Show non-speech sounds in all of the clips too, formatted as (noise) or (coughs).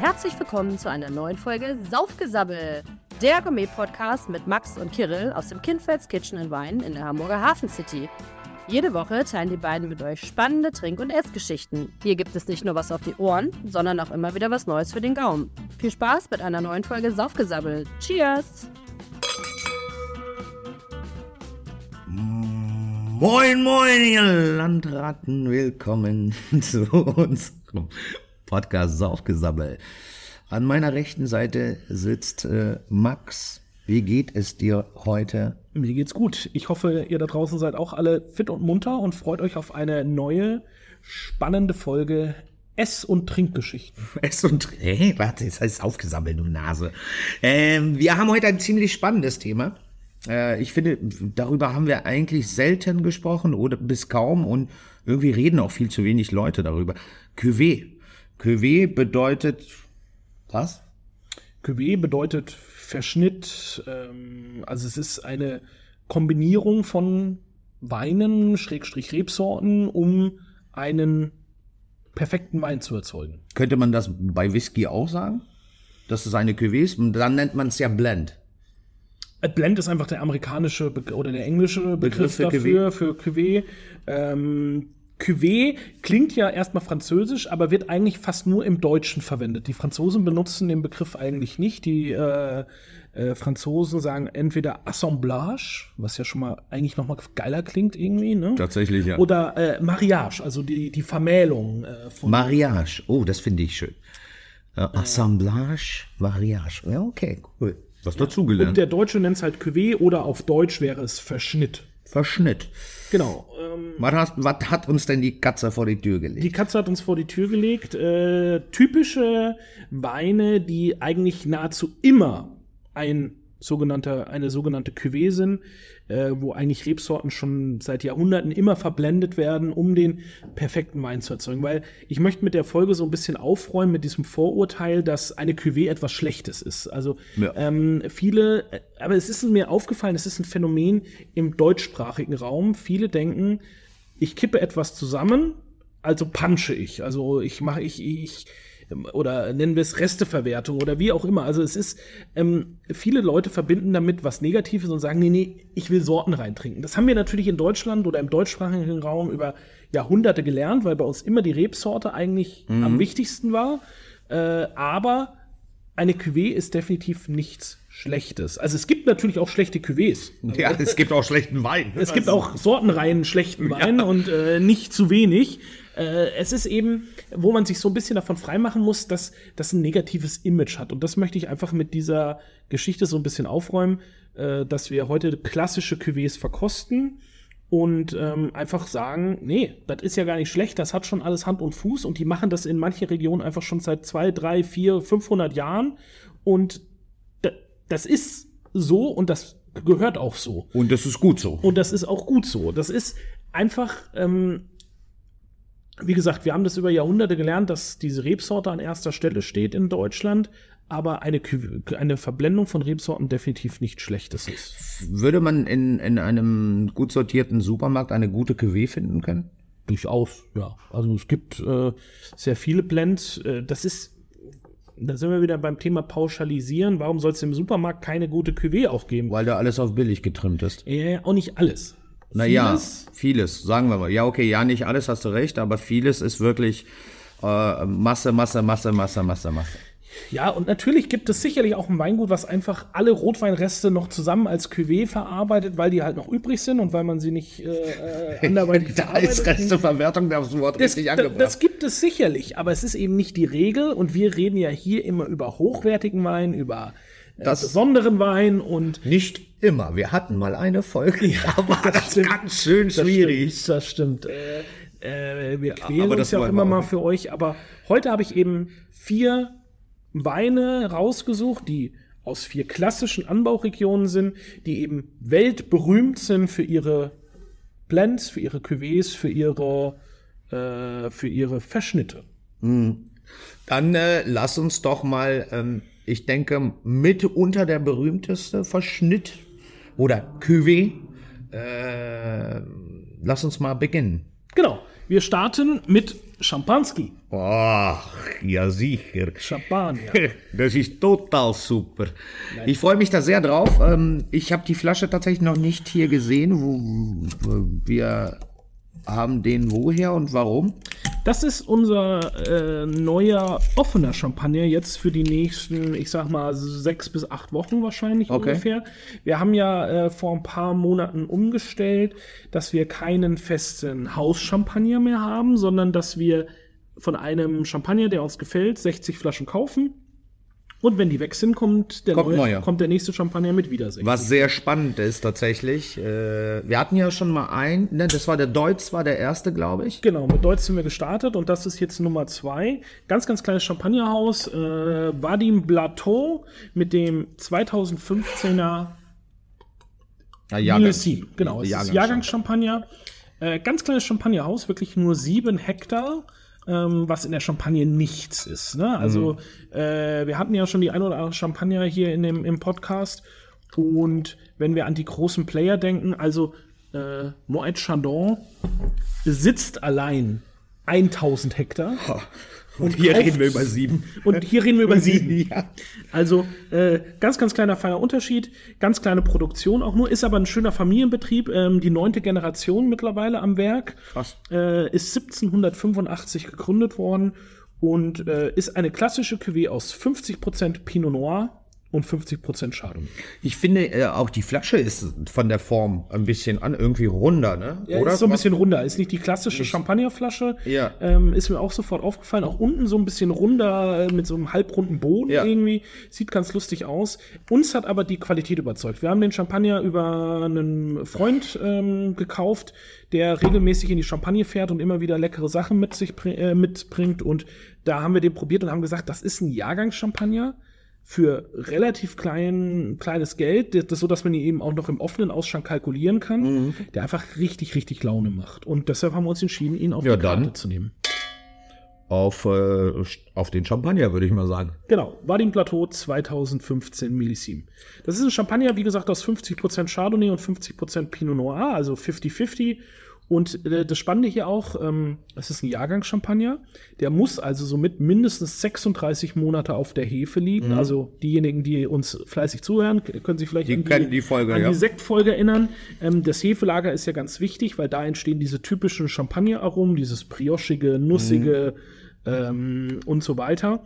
herzlich willkommen zu einer neuen Folge Saufgesabbel, der Gourmet-Podcast mit Max und Kirill aus dem Kindfelds Kitchen and Wine in der Hamburger Hafen City. Jede Woche teilen die beiden mit euch spannende Trink- und Essgeschichten. Hier gibt es nicht nur was auf die Ohren, sondern auch immer wieder was Neues für den Gaumen. Viel Spaß mit einer neuen Folge Saufgesabbel. Cheers! Moin, moin, ihr Landratten. Willkommen (laughs) zu unserem Podcast Saufgesabbel. An meiner rechten Seite sitzt äh, Max. Wie geht es dir heute? Mir geht's gut. Ich hoffe, ihr da draußen seid auch alle fit und munter und freut euch auf eine neue, spannende Folge Ess- und Trinkgeschichten. (laughs) Ess und Trink. Hey, warte, jetzt heißt es aufgesammelt, du Nase. Ähm, wir haben heute ein ziemlich spannendes Thema. Äh, ich finde, darüber haben wir eigentlich selten gesprochen oder bis kaum und irgendwie reden auch viel zu wenig Leute darüber. Cuvée. Cuvée bedeutet was? Cuvée bedeutet Verschnitt, ähm, also es ist eine Kombinierung von Weinen, Schrägstrich Rebsorten, um einen perfekten Wein zu erzeugen. Könnte man das bei Whisky auch sagen? Das ist eine Cuvée ist? Dann nennt man es ja Blend. Äh, Blend ist einfach der amerikanische Be oder der englische Begriff, Begriff für dafür, für Cuvée. Ähm, Cuvée klingt ja erstmal französisch, aber wird eigentlich fast nur im Deutschen verwendet. Die Franzosen benutzen den Begriff eigentlich nicht. Die äh, äh, Franzosen sagen entweder Assemblage, was ja schon mal eigentlich noch mal geiler klingt irgendwie, ne? Tatsächlich, ja. Oder äh, Mariage, also die, die Vermählung äh, von Mariage. Oh, das finde ich schön. Äh, Assemblage, Mariage. Ja, okay, cool. Was dazugelernt. Und der Deutsche nennt es halt Cuvée oder auf Deutsch wäre es Verschnitt. Verschnitt. Genau. Ähm, Was, hast, was hat uns denn die Katze vor die Tür gelegt? Die Katze hat uns vor die Tür gelegt. Äh, typische Weine, die eigentlich nahezu immer ein sogenannter, eine sogenannte Cuvée äh, wo eigentlich Rebsorten schon seit Jahrhunderten immer verblendet werden, um den perfekten Wein zu erzeugen. Weil ich möchte mit der Folge so ein bisschen aufräumen mit diesem Vorurteil, dass eine Cuvée etwas Schlechtes ist. Also Ja. ähm, viele, äh, aber es ist mir aufgefallen, es ist ein Phänomen im deutschsprachigen Raum. Viele denken, ich kippe etwas zusammen, also punche ich. Also ich mache ich, ich oder nennen wir es Resteverwertung oder wie auch immer. Also es ist, ähm, viele Leute verbinden damit was Negatives und sagen, nee, nee, ich will Sorten reintrinken. Das haben wir natürlich in Deutschland oder im deutschsprachigen Raum über Jahrhunderte gelernt, weil bei uns immer die Rebsorte eigentlich am wichtigsten war. Äh, aber eine Cuvée ist definitiv nichts Schlechtes. Also es gibt natürlich auch schlechte Cuvées. (laughs) ja, es gibt auch schlechten Wein. Es gibt auch Sortenreihen schlechten (laughs) Wein und äh, nicht zu wenig. Äh, es ist eben, wo man sich so ein bisschen davon freimachen muss, dass das ein negatives Image hat. Und das möchte ich einfach mit dieser Geschichte so ein bisschen aufräumen, äh, dass wir heute klassische Cuvées verkosten und ähm, einfach sagen, nee, das ist ja gar nicht schlecht, das hat schon alles Hand und Fuß und die machen das in manchen Regionen einfach schon seit zwei, drei, vier, 500 Jahren und da, das ist so und das gehört auch so. Und das ist gut so. Und das ist auch gut so. Das ist einfach, ähm, wie gesagt, wir haben das über Jahrhunderte gelernt, dass diese Rebsorte an erster Stelle steht in Deutschland, aber eine, eine Verblendung von Rebsorten definitiv nicht Schlechtes ist. Würde man in, in einem gut sortierten Supermarkt eine gute Cuvée finden können? Durchaus, ja. Also es gibt äh, sehr viele Blends. Äh, das ist, da sind wir wieder beim Thema Pauschalisieren. Warum soll es im Supermarkt keine gute Cuvée auch geben? Weil da alles auf billig getrimmt ist. Äh, auch nicht alles. Naja, Vieles- vieles, sagen wir mal. Ja, okay, ja, nicht alles hast du recht, aber vieles ist wirklich äh, Masse, Masse, Masse, Masse, Masse, Masse. Ja, und natürlich gibt es sicherlich auch ein Weingut, was einfach alle Rotweinreste noch zusammen als Cuvée verarbeitet, weil die halt noch übrig sind und weil man sie nicht äh, äh, anderweitig (laughs) Da ist. Resteverwertung das Wort Das, richtig angebracht. das gibt es sicherlich, aber es ist eben nicht die Regel und wir reden ja hier immer über hochwertigen Wein, über äh, Das- besonderen Wein und nicht immer. Wir hatten mal eine Folge, (laughs) da war das, stimmt. ganz schön schwierig. Stimmt, das stimmt. Äh, äh, wir quälen aber uns das ja auch immer auch mal für euch, aber heute habe ich eben vier Weine rausgesucht, die aus vier klassischen Anbauregionen sind, die eben weltberühmt sind für ihre Blends, für ihre Cuvées, für ihre, äh, für ihre Verschnitte. Dann äh, lass uns doch mal, ähm, ich denke, mitunter der berühmteste Verschnitt oder Cuvée. Äh, lass uns mal beginnen. Genau. Wir starten mit Champanski. Boah, ja sicher. Champagner. (laughs) Das ist total super. Ich freue mich da sehr drauf. Ähm, Ich habe die Flasche tatsächlich noch nicht hier gesehen. Wo, wir haben den woher und warum? Das ist unser äh, neuer offener Champagner jetzt für die nächsten, ich sag mal, sechs bis acht Wochen wahrscheinlich Okay. ungefähr. Wir haben ja äh, vor ein paar Monaten umgestellt, dass wir keinen festen Hauschampagner mehr haben, sondern dass wir von einem Champagner, der uns gefällt, 60 Flaschen kaufen. Und wenn die weg sind, kommt der, Kommt neue, kommt der nächste Champagner mit wieder 60. Was sehr spannend ist tatsächlich. Äh, Wir hatten ja schon mal einen, ne, das war der Deutz, war der erste, glaube ich. Genau, mit Deutsch sind wir gestartet und das ist jetzt Nummer zwei. Ganz, ganz kleines Champagnerhaus. Äh, Vadim Blateau mit dem 2015er Ja, Milesi. Genau, es ist Jahrgang- Jahrgangschampagner. Äh, ganz kleines Champagnerhaus, wirklich nur sieben Hektar. Ähm, was in der Champagne nichts ist. Ne? Also, äh, wir hatten ja schon die ein oder andere Champagner hier in dem, im Podcast. Und wenn wir an die großen Player denken, also äh, Moet Chandon besitzt allein 1000 Hektar. (laughs) Und hier reden wir über sieben. Und hier reden wir über sieben. Ja. Also äh, ganz, ganz kleiner feiner Unterschied, ganz kleine Produktion auch nur, ist aber ein schöner Familienbetrieb, ähm, die neunte Generation mittlerweile am Werk. Krass. Äh, ist 1785 gegründet worden und äh, ist eine klassische Cuvée aus 50% Pinot Noir und 50% Chardonnay. Ich finde, äh, auch die Flasche ist von der Form ein bisschen an, irgendwie runder, ne? Ja, ist so ein bisschen runder. Ist nicht die klassische Champagnerflasche. Ja. Ähm, ist mir auch sofort aufgefallen. Auch unten so ein bisschen runder, äh, mit so einem halbrunden Boden Ja. irgendwie. Sieht ganz lustig aus. Uns hat aber die Qualität überzeugt. Wir haben den Champagner über einen Freund ähm, gekauft, der regelmäßig in die Champagne fährt und immer wieder leckere Sachen mit sich äh, mitbringt. Und da haben wir den probiert und haben gesagt, das ist ein Jahrgangschampagner für relativ klein, kleines Geld, das, das so, dass man ihn eben auch noch im offenen Ausschank kalkulieren kann, Mhm. der einfach richtig, richtig Laune macht. Und deshalb haben wir uns entschieden, ihn auf Ja, die Karte dann. zu nehmen. Auf, äh, auf den Champagner, würde ich mal sagen. Genau, Vadim Plateau 2015 Millissim. Das ist ein Champagner, wie gesagt, aus 50% Chardonnay und 50% Pinot Noir, also 50-50. Und äh, das Spannende hier auch, ähm, es ist ein Jahrgangschampagner. Der muss also somit mindestens 36 Monate auf der Hefe liegen. Also diejenigen, die uns fleißig zuhören, können sich vielleicht Mhm. Die kennen die Folge, an ja. die Sektfolge erinnern. Ähm, das Hefelager ist ja ganz wichtig, weil da entstehen diese typischen Champagneraromen, dieses briochige, nussige ähm, und so weiter.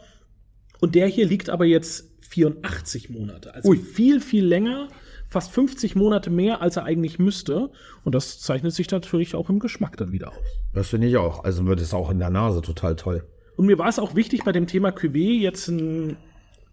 Und der hier liegt aber jetzt 84 Monate. Also Ui. viel, viel länger, fast 50 Monate mehr, als er eigentlich müsste. Und das zeichnet sich natürlich auch im Geschmack dann wieder aus. Das finde ich auch. Also wird es auch in der Nase total toll. Und mir war es auch wichtig, bei dem Thema Cuvée jetzt einen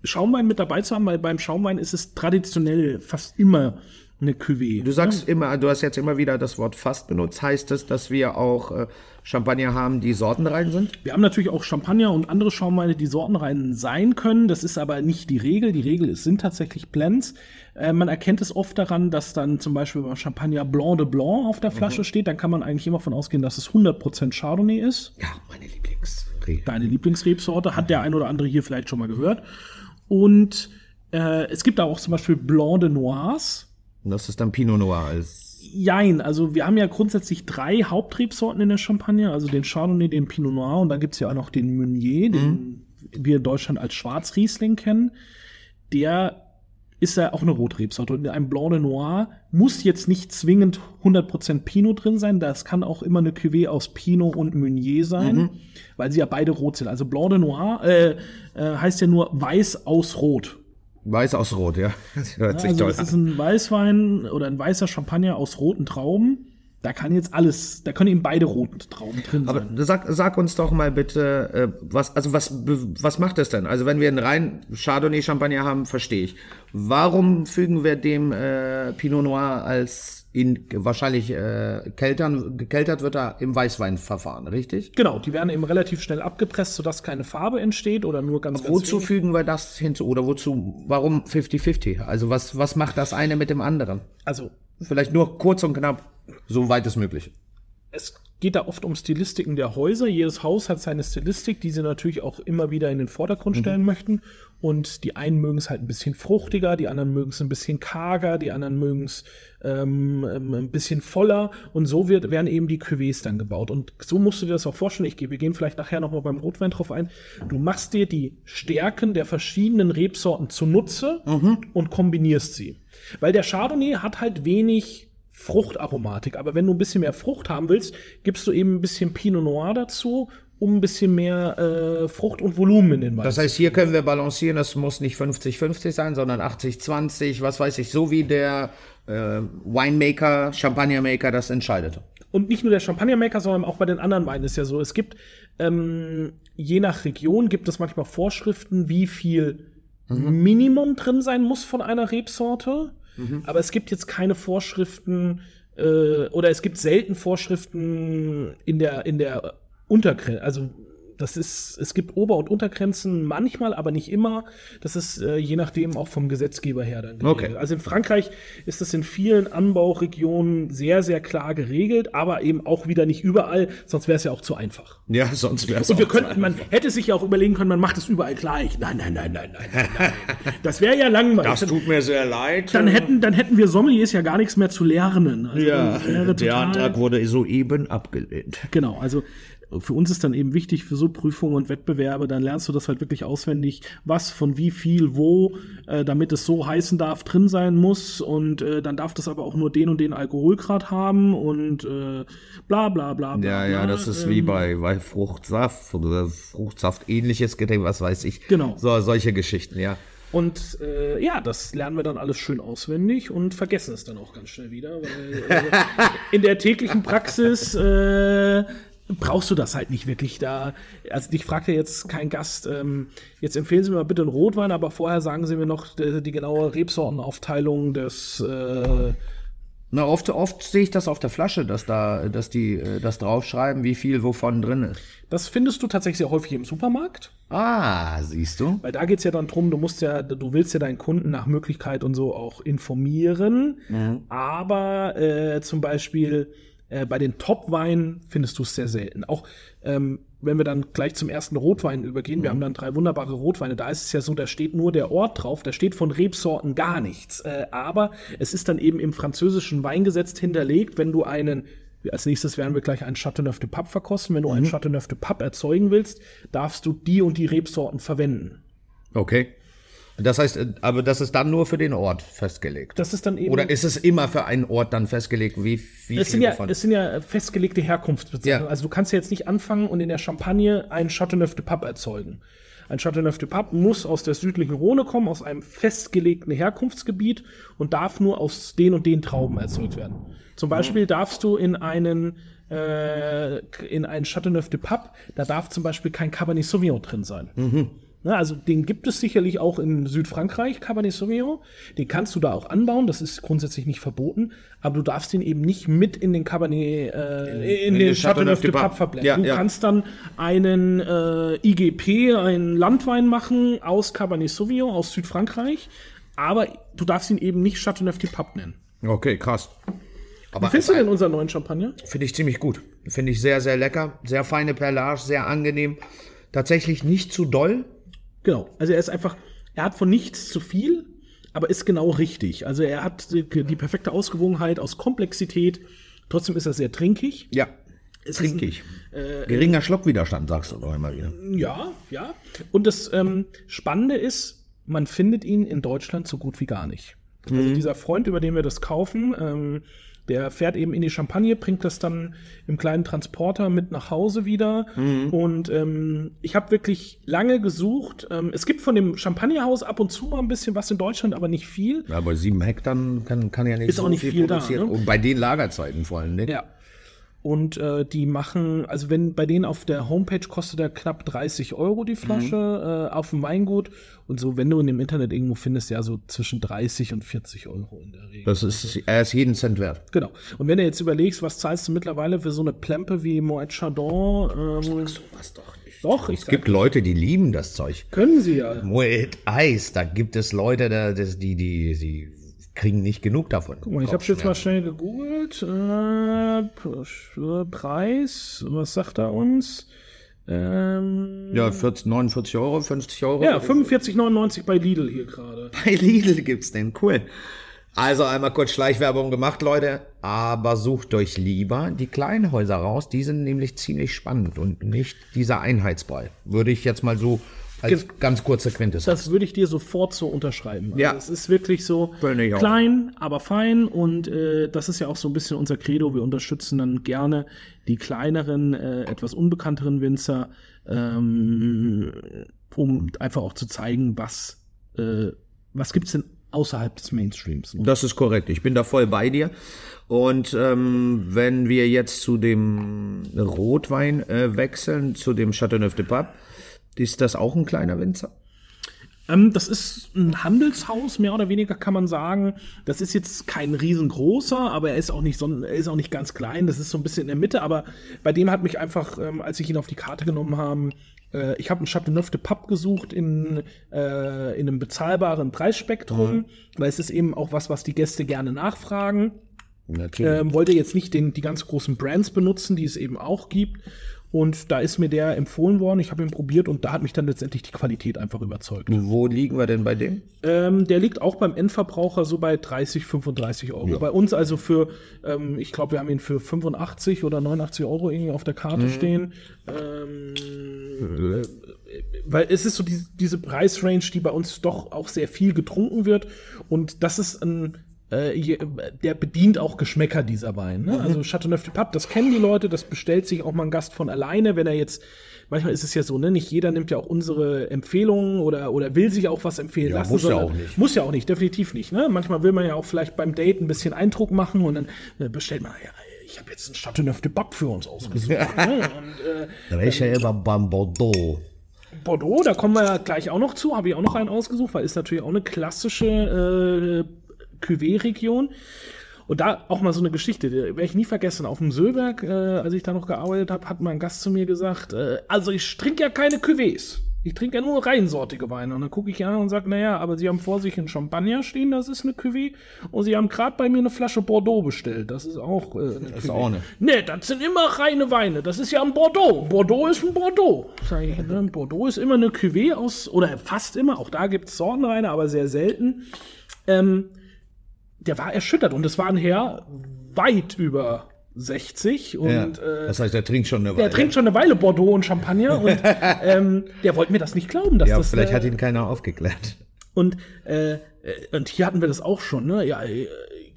Schaumwein mit dabei zu haben, weil beim Schaumwein ist es traditionell fast immer eine Cuvée. Du sagst immer, du hast jetzt immer wieder das Wort fast benutzt. Heißt das, dass wir auch äh, Champagner haben, die sortenrein sind? Wir haben natürlich auch Champagner und andere Schaumweine, die sortenrein sein können. Das ist aber nicht die Regel. Die Regel ist, sind tatsächlich Blends. Äh, man erkennt es oft daran, dass dann zum Beispiel beim Champagner Blanc de Blanc auf der Flasche steht. Dann kann man eigentlich immer von ausgehen, dass es 100% Chardonnay ist. Ja, meine Lieblings. Deine Lieblingsrebsorte hat der ein oder andere hier vielleicht schon mal gehört. Und äh, es gibt da auch zum Beispiel Blanc de Noirs. Das ist dann Pinot Noir als. Jein, also wir haben ja grundsätzlich drei Hauptrebsorten in der Champagne, also den Chardonnay, den Pinot Noir und dann gibt's ja auch noch den Meunier, den wir in Deutschland als Schwarzriesling kennen. Der ist ja auch eine Rotrebsorte und in einem Blanc de Noir muss jetzt nicht zwingend 100% Pinot drin sein, das kann auch immer eine Cuvée aus Pinot und Meunier sein, weil sie ja beide rot sind. Also Blanc de Noir äh, äh, heißt ja nur weiß aus Rot. Weiß aus Rot, ja. Das (laughs) hört sich Also toll es an. ist ein Weißwein oder ein weißer Champagner aus roten Trauben. Da kann jetzt alles, da können eben beide roten Trauben drin Aber sein. sag, sag uns doch mal bitte, äh, was, also was, was macht das denn? Also wenn wir einen rein Chardonnay-Champagner haben, verstehe ich. Warum fügen wir dem äh, Pinot Noir als in wahrscheinlich äh, keltern, gekeltert wird er im Weißweinverfahren, richtig? Genau, die werden eben relativ schnell abgepresst, sodass keine Farbe entsteht oder nur ganz, ganz Wozu wenig. fügen wir das hinzu? Oder wozu? Warum 50-50? Also was, was macht das eine mit dem anderen? Also Vielleicht nur kurz und knapp, so weit es möglich. es geht da oft um Stilistiken der Häuser. Jedes Haus hat seine Stilistik, die sie natürlich auch immer wieder in den Vordergrund stellen möchten. Und die einen mögen es halt ein bisschen fruchtiger, die anderen mögen es ein bisschen karger, die anderen mögen es ähm, ähm, ein bisschen voller. Und so wird, werden eben die Cuvées dann gebaut. Und so musst du dir das auch vorstellen. Ich wir gehen vielleicht nachher nochmal beim Rotwein drauf ein. Du machst dir die Stärken der verschiedenen Rebsorten zunutze und kombinierst sie. Weil der Chardonnay hat halt wenig Fruchtaromatik. Aber wenn du ein bisschen mehr Frucht haben willst, gibst du eben ein bisschen Pinot Noir dazu, um ein bisschen mehr äh, Frucht und Volumen in den Wein. Das heißt, hier können wir balancieren, das muss nicht 50-50 sein, sondern 80-20, was weiß ich, so wie der äh, Winemaker, Champagnermaker das entscheidet. Und nicht nur der Champagnermaker, sondern auch bei den anderen Weinen ist ja so. Es gibt, ähm, je nach Region gibt es manchmal Vorschriften, wie viel Minimum drin sein muss von einer Rebsorte. Aber es gibt jetzt keine Vorschriften, äh, oder es gibt selten Vorschriften in der, in der Untergrenze, also das ist, es gibt Ober- und Untergrenzen manchmal, aber nicht immer. Das ist äh, je nachdem auch vom Gesetzgeber her dann geregelt. Okay. Also in Frankreich ist das in vielen Anbauregionen sehr, sehr klar geregelt, aber eben auch wieder nicht überall, sonst wäre es ja auch zu einfach. Ja, sonst wäre es Und wir könnten, man hätte sich ja auch überlegen können, man macht es überall gleich. Nein, nein, nein, nein, nein, nein, nein. (laughs) Das wäre ja langweilig. Das tut mir sehr leid. dann hätten, dann hätten wir Sommeliers ja gar nichts mehr zu lernen. Also ja, der Antrag wurde soeben abgelehnt. Genau, also für uns ist dann eben wichtig für so Prüfungen und Wettbewerbe, dann lernst du das halt wirklich auswendig, was von wie viel wo, äh, damit es so heißen darf, drin sein muss und äh, dann darf das aber auch nur den und den Alkoholgrad haben und äh, bla bla bla bla. Ja, ja, das ist Ähm, wie bei, bei Fruchtsaft oder Fruchtsaft ähnliches Getränk, was weiß ich. Genau. So, solche Geschichten, ja. Und äh, ja, das lernen wir dann alles schön auswendig und vergessen es dann auch ganz schnell wieder, weil äh, (laughs) in der täglichen Praxis äh, brauchst du das halt nicht wirklich da. Also dich fragt ja jetzt kein Gast, ähm, jetzt empfehlen Sie mir mal bitte einen Rotwein, aber vorher sagen Sie mir noch die, die genaue Rebsortenaufteilung des äh, Na, oft, oft sehe ich das auf der Flasche, dass da, dass die äh, das draufschreiben, wie viel wovon drin ist. Das findest du tatsächlich sehr häufig im Supermarkt. Ah, siehst du? Weil da geht's ja dann drum, du musst ja, du willst ja deinen Kunden nach Möglichkeit und so auch informieren. Aber äh, zum Beispiel äh, bei den Top-Weinen findest du es sehr selten. Auch ähm, wenn wir dann gleich zum ersten Rotwein übergehen, wir haben dann drei wunderbare Rotweine, da ist es ja so, da steht nur der Ort drauf, da steht von Rebsorten gar nichts. Äh, aber es ist dann eben im französischen Weingesetz hinterlegt, wenn du einen als nächstes werden wir gleich einen Chateauneuf de Pape verkosten. Wenn du einen Chateauneuf de Pape erzeugen willst, darfst du die und die Rebsorten verwenden. Okay. Das heißt, äh, aber das ist dann nur für den Ort festgelegt. Das ist dann eben. Oder ist es immer für einen Ort dann festgelegt, wie, wie es viel sind, ja, davon? es sind ja festgelegte Herkunftsbezeichnungen. Ja. Also du kannst ja jetzt nicht anfangen und in der Champagne einen Chateauneuf de Pape erzeugen. Ein Chateauneuf de Pape muss aus der südlichen Rhone kommen, aus einem festgelegten Herkunftsgebiet und darf nur aus den und den Trauben erzeugt werden. Zum Beispiel darfst du in einen äh, in einen Chateauneuf de Pape, da darf zum Beispiel kein Cabernet Sauvignon drin sein. Ne, also den gibt es sicherlich auch in Südfrankreich, Cabernet Sauvignon. Den kannst du da auch anbauen, das ist grundsätzlich nicht verboten, aber du darfst den eben nicht mit in den Cabernet, äh, in, in den den Chateauneuf de Pape. Pape verblenden. Ja, du ja. kannst dann einen äh, IGP, einen Landwein machen aus Cabernet Sauvignon, aus Südfrankreich, aber du darfst ihn eben nicht Chateauneuf de Pape nennen. Okay, krass. Aber Wie findest du denn unseren neuen Champagner? Finde ich ziemlich gut. Finde ich sehr, sehr lecker. Sehr feine Perlage, sehr angenehm. Tatsächlich nicht zu doll. Genau. Also er ist einfach, er hat von nichts zu viel, aber ist genau richtig. Also er hat die, die perfekte Ausgewogenheit aus Komplexität. Trotzdem ist er sehr trinkig. Ja. Es Trinkig. Ein, äh, Geringer Schluckwiderstand, sagst du doch immer wieder. ja, ja. Und das ähm, Spannende ist, man findet ihn in Deutschland so gut wie gar nicht. Also dieser Freund, über den wir das kaufen, ähm, der fährt eben in die Champagne, bringt das dann im kleinen Transporter mit nach Hause wieder. Und ähm, ich habe wirklich lange gesucht. Ähm, es gibt von dem Champagnerhaus ab und zu mal ein bisschen was in Deutschland, aber nicht viel. Ja, bei sieben Hektar kann, kann ja nicht Ist auch nicht viel da, produzieren. ne? Und bei den Lagerzeiten vor allem, ne? Ja. Und äh, die machen, also wenn bei denen auf der Homepage kostet er knapp 30 Euro die Flasche äh, auf dem Weingut. Und so, wenn du in dem Internet irgendwo findest, ja so zwischen 30 und 40 Euro in der Regel. Das ist, er ist jeden Cent wert. Genau. Und wenn du jetzt überlegst, was zahlst du mittlerweile für so eine Plempe wie Moet Chardon? Ähm, Was doch nicht. doch, ich Es gibt Leute, die lieben das Zeug. können sie ja. Moet Eis, da gibt es Leute, da, das, die, die, die kriegen nicht genug davon. Guck mal, ich habe jetzt mal schnell gegoogelt. Äh, Preis, was sagt er uns? Ähm, Ja, 40, 49 Euro, 50 Euro. ja, 45,99 bei Lidl hier gerade. (laughs) Bei Lidl gibt's den, cool. Also einmal kurz Schleichwerbung gemacht, Leute, aber sucht euch lieber die kleinen Häuser raus, die sind nämlich ziemlich spannend und nicht dieser Einheitsbrei. Würde ich jetzt mal so als ganz kurze Quintessenz. Das würde ich dir sofort so unterschreiben. Also Ja. Es ist wirklich so klein, aber fein. Und äh, das ist ja auch so ein bisschen unser Credo. Wir unterstützen dann gerne die kleineren, äh, etwas unbekannteren Winzer, ähm, um einfach auch zu zeigen, was, äh, was gibt's denn außerhalb des Mainstreams. ne? Das ist korrekt. Ich bin da voll bei dir. Und ähm, wenn wir jetzt zu dem Rotwein äh, wechseln, zu dem Chateauneuf de Pape, ist das auch ein kleiner Winzer? Ähm, das ist ein Handelshaus, mehr oder weniger kann man sagen. Das ist jetzt kein riesengroßer, aber er ist auch nicht so, er ist auch nicht ganz klein. Das ist so ein bisschen in der Mitte, aber bei dem hat mich einfach, ähm, als ich ihn auf die Karte genommen haben, äh, ich habe einen Chateauneuf de Pape gesucht in, äh, in einem bezahlbaren Preisspektrum, weil es ist eben auch was, was die Gäste gerne nachfragen. Ähm, wollte jetzt nicht den, die ganz großen Brands benutzen, die es eben auch gibt. Und da ist mir der empfohlen worden. Ich habe ihn probiert und da hat mich dann letztendlich die Qualität einfach überzeugt. Wo liegen wir denn bei dem? Ähm, der liegt auch beim Endverbraucher so bei 30, 35 Euro. Bei uns also für, ähm, ich glaube, wir haben ihn für 85 oder 89 Euro irgendwie auf der Karte stehen. Ähm, weil es ist so die, diese Preisrange, die bei uns doch auch sehr viel getrunken wird. Und das ist ein, äh, der bedient auch Geschmäcker dieser Wein. Ne? Also Chateauneuf de Pape, das kennen die Leute, das bestellt sich auch mal ein Gast von alleine, wenn er jetzt, manchmal ist es ja so, ne, nicht jeder nimmt ja auch unsere Empfehlungen oder, oder will sich auch was empfehlen Ja, lassen. muss ja auch nicht. Muss ja auch nicht, definitiv nicht. Ne? Manchmal will man ja auch vielleicht beim Date ein bisschen Eindruck machen und dann äh, bestellt man, ja, ich habe jetzt einen Chateauneuf de Pape für uns ausgesucht. ne? Und, äh, ja immer beim Bordeaux. Bordeaux, da kommen wir ja gleich auch noch zu, habe ich auch noch einen ausgesucht, weil ist natürlich auch eine klassische äh, Cuvée-Region. Und da auch mal so eine Geschichte, die werde ich nie vergessen. Auf dem Söllberg, äh, als ich da noch gearbeitet habe, hat mein Gast zu mir gesagt, äh, also ich trinke ja keine Cuvées. Ich trinke ja nur reinsortige Weine. Und dann gucke ich ihn an und sage, naja, aber Sie haben vor sich einen Champagner stehen, das ist eine Cuvée. Und Sie haben gerade bei mir eine Flasche Bordeaux bestellt. Das ist auch äh, eine ist auch eine. Nee, das sind immer reine Weine. Das ist ja ein Bordeaux. Bordeaux ist ein Bordeaux. Sag ich, ne? Bordeaux ist immer eine Cuvée aus, oder fast immer, auch da gibt es Sortenweine, aber sehr selten. Ähm, der war erschüttert und es war ein Herr weit über 60 und Ja. äh, das heißt, der trinkt schon eine der Weile. trinkt schon eine Weile Bordeaux und Champagner (laughs) und ähm, der wollte mir das nicht glauben, dass ja, das vielleicht äh, hat ihn keiner aufgeklärt. und, äh, äh, und hier hatten wir das auch schon, ne? Ja, äh,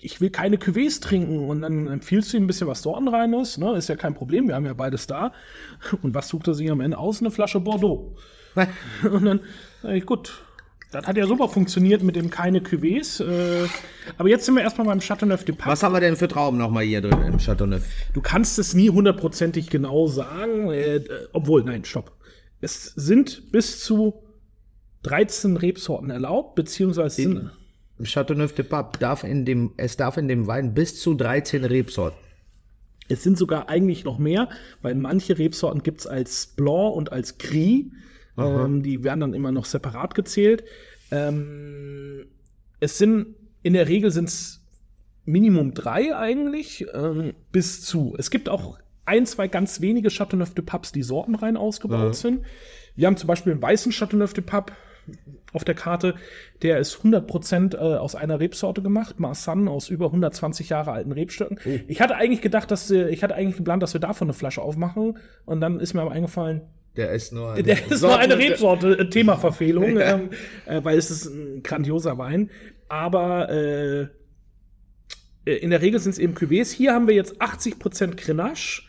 ich will keine Cuvées trinken. Und dann empfiehlst du ihm ein bisschen was Sortenreines, ne? Ist ja kein Problem, wir haben ja beides da. Und was sucht er sich am Ende aus? Eine Flasche Bordeaux. Und dann, ich, gut, das hat ja super funktioniert mit dem keine Cuvées. Äh, aber jetzt sind wir erstmal beim Chateauneuf de Pape. Was haben wir denn für Trauben nochmal hier drin im Chateauneuf? Du kannst es nie hundertprozentig genau sagen, äh, obwohl, nein, stopp. Es sind bis zu 13 Rebsorten erlaubt, beziehungsweise sind, Im Chateauneuf de Pape darf in dem, es darf in dem Wein bis zu 13 Rebsorten. Es sind sogar eigentlich noch mehr, weil manche Rebsorten gibt's als Blanc und als Gris. Ähm, die werden dann immer noch separat gezählt. Ähm, es sind, in der Regel sind's Minimum drei eigentlich, ähm, bis zu. Es gibt auch ein, zwei ganz wenige Chateauneuf de Papes, die sortenrein ausgebaut sind. Wir haben zum Beispiel einen weißen Chateauneuf de Pape auf der Karte, der ist 100% äh, aus einer Rebsorte gemacht, Marsanne aus über 120 Jahre alten Rebstöcken. Ich hatte eigentlich gedacht, dass ich hatte eigentlich geplant, dass wir davon eine Flasche aufmachen und dann ist mir aber eingefallen, Der ist nur. der ist nur eine Rebsorte, äh, Themaverfehlung, (laughs) ähm, äh, weil es ist ein grandioser Wein. Aber äh, äh, in der Regel sind es eben Cuvées. Hier haben wir jetzt 80% Grenache.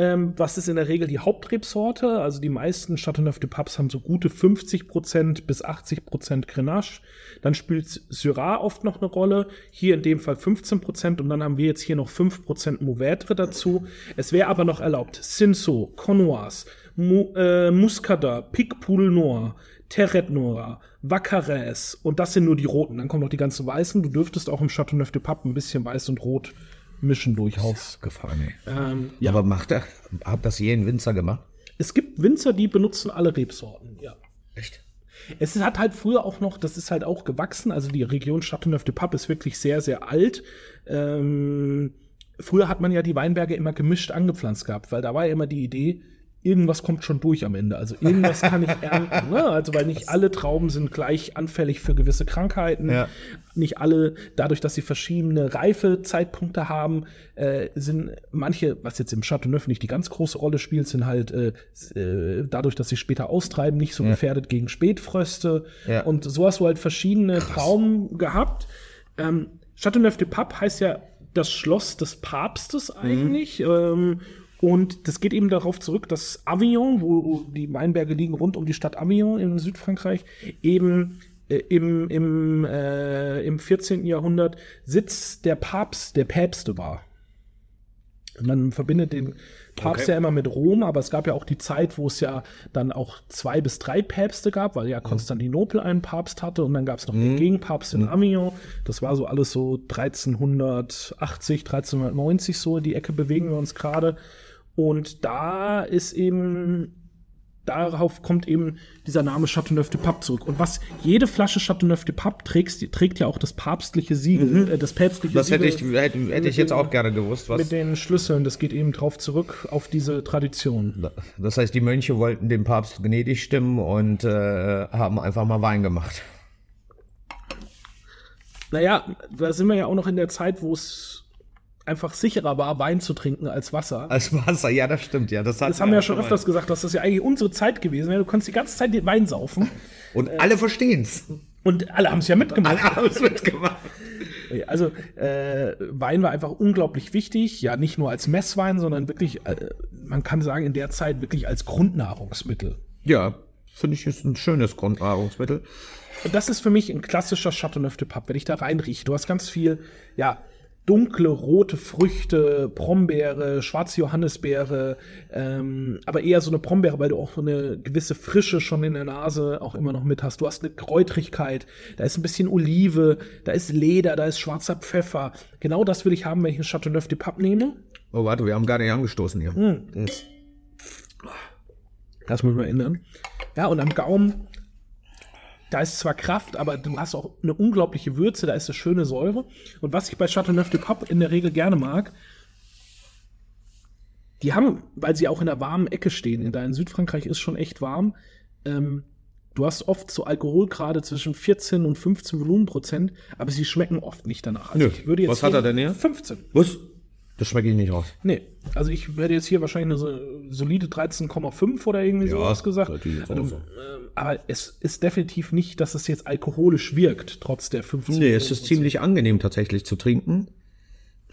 Ähm, was ist in der Regel die Hauptrebsorte? Also die meisten Chateauneuf de Papes haben so gute 50% bis 80% Grenache. Dann spielt Syrah oft noch eine Rolle. Hier in dem Fall 15% und dann haben wir jetzt hier noch 5% Mourvèdre dazu. Es wäre aber noch erlaubt Cinsault, Connoise, Mu äh, Muscada, Picpoul Noir, Terret Noir, Vacarès und das sind nur die roten. Dann kommen noch die ganzen weißen. Du dürftest auch im Chateauneuf de Pape ein bisschen weiß und rot mischen durchaus. Gefahren, ey. Ähm, Ja, aber macht er? Hat das je ein Winzer gemacht? es gibt Winzer, die benutzen alle Rebsorten, ja. Echt? Es hat halt früher auch noch, das ist halt auch gewachsen, also die Region Châteauneuf-de-Pape ist wirklich sehr, sehr alt. Ähm, früher hat man ja die Weinberge immer gemischt angepflanzt gehabt, weil da war ja immer die Idee, irgendwas kommt schon durch am Ende. Also irgendwas kann ich (laughs) ernten. Ne? Also weil nicht alle Trauben sind gleich anfällig für gewisse Krankheiten. Ja. Nicht alle, dadurch, dass sie verschiedene Reifezeitpunkte haben, äh, sind manche, was jetzt im Chateauneuf nicht die ganz große Rolle spielt, sind halt äh, äh, dadurch, dass sie später austreiben, nicht so Ja. gefährdet gegen Spätfröste. Ja. Und so hast du halt verschiedene Trauben gehabt. Ähm, Châteauneuf-de-Pape heißt ja das Schloss des Papstes eigentlich. Ähm, und das geht eben darauf zurück, dass Avignon, wo die Weinberge liegen rund um die Stadt Avignon in Südfrankreich, eben äh, im, im, äh, im 14. Jahrhundert Sitz der Papst, der Päpste war. Man verbindet den Papst Okay. ja immer mit Rom, aber es gab ja auch die Zeit, wo es ja dann auch zwei bis drei Päpste gab, weil ja Konstantinopel einen Papst hatte und dann gab es noch den Gegenpapst in Avignon. Das war so alles so 1380, 1390 so, in die Ecke bewegen wir uns gerade. Und da ist eben darauf kommt eben dieser Name Chateauneuf de Pape zurück. Und was jede Flasche Chateauneuf de Pape trägt, trägt ja auch das papstliche Siegel, äh, das päpstliche Mhm. Das hätte Siegel ich, hätte, hätte ich jetzt auch gerne gewusst. Was, mit den Schlüsseln. Das geht eben drauf zurück auf diese Tradition. das heißt, die Mönche wollten dem Papst gnädig stimmen und äh, haben einfach mal Wein gemacht. Naja, da sind wir ja auch noch in der Zeit, wo es einfach sicherer war, Wein zu trinken als Wasser. Als Wasser, ja, das stimmt, ja. Das, hat Das haben wir ja schon öfters gesagt, dass das ja eigentlich unsere Zeit gewesen wäre. Du konntest die ganze Zeit den Wein saufen. Und alle verstehen's. Und alle haben es ja mitgemacht. Alle haben es mitgemacht. Also äh, Wein war einfach unglaublich wichtig, ja nicht nur als Messwein, sondern wirklich, äh, man kann sagen, in der Zeit wirklich als Grundnahrungsmittel. Ja, finde ich ist ein schönes Grundnahrungsmittel. Und das ist für mich ein klassischer Chateauneuf de Pape, wenn ich da reinrieche. Du hast ganz viel, ja, dunkle rote Früchte, Brombeere, schwarze Johannisbeere, ähm, aber eher so eine Brombeere, weil du auch so eine gewisse Frische schon in der Nase auch immer noch mit hast. Du hast eine Kräutrigkeit, da ist ein bisschen Olive, da ist Leder, da ist schwarzer Pfeffer. Genau das will ich haben, wenn ich einen Chateauneuf de Pape nehme. Oh, warte, wir haben gar nicht angestoßen hier. Das- Das muss man ändern. Ja, und am Gaumen, da ist zwar Kraft, aber du hast auch eine unglaubliche Würze, da ist eine schöne Säure. Und was ich bei Chateauneuf de Pape in der Regel gerne mag, die haben, weil sie auch in der warmen Ecke stehen, in deinem Südfrankreich ist schon echt warm, ähm, du hast oft so Alkoholgrade zwischen 14 und 15 Volumenprozent, aber sie schmecken oft nicht danach. Also Nö. ich würde jetzt Was hat er denn hier? 15. Was? Das schmecke ich nicht raus. Nee, also ich werde jetzt hier wahrscheinlich eine so- solide 13,5 oder irgendwie Ja, sowas gesagt. Ähm, so. ähm, aber es ist definitiv nicht, dass es jetzt alkoholisch wirkt, trotz der 15. Nee, es ist ziemlich angenehm tatsächlich zu trinken.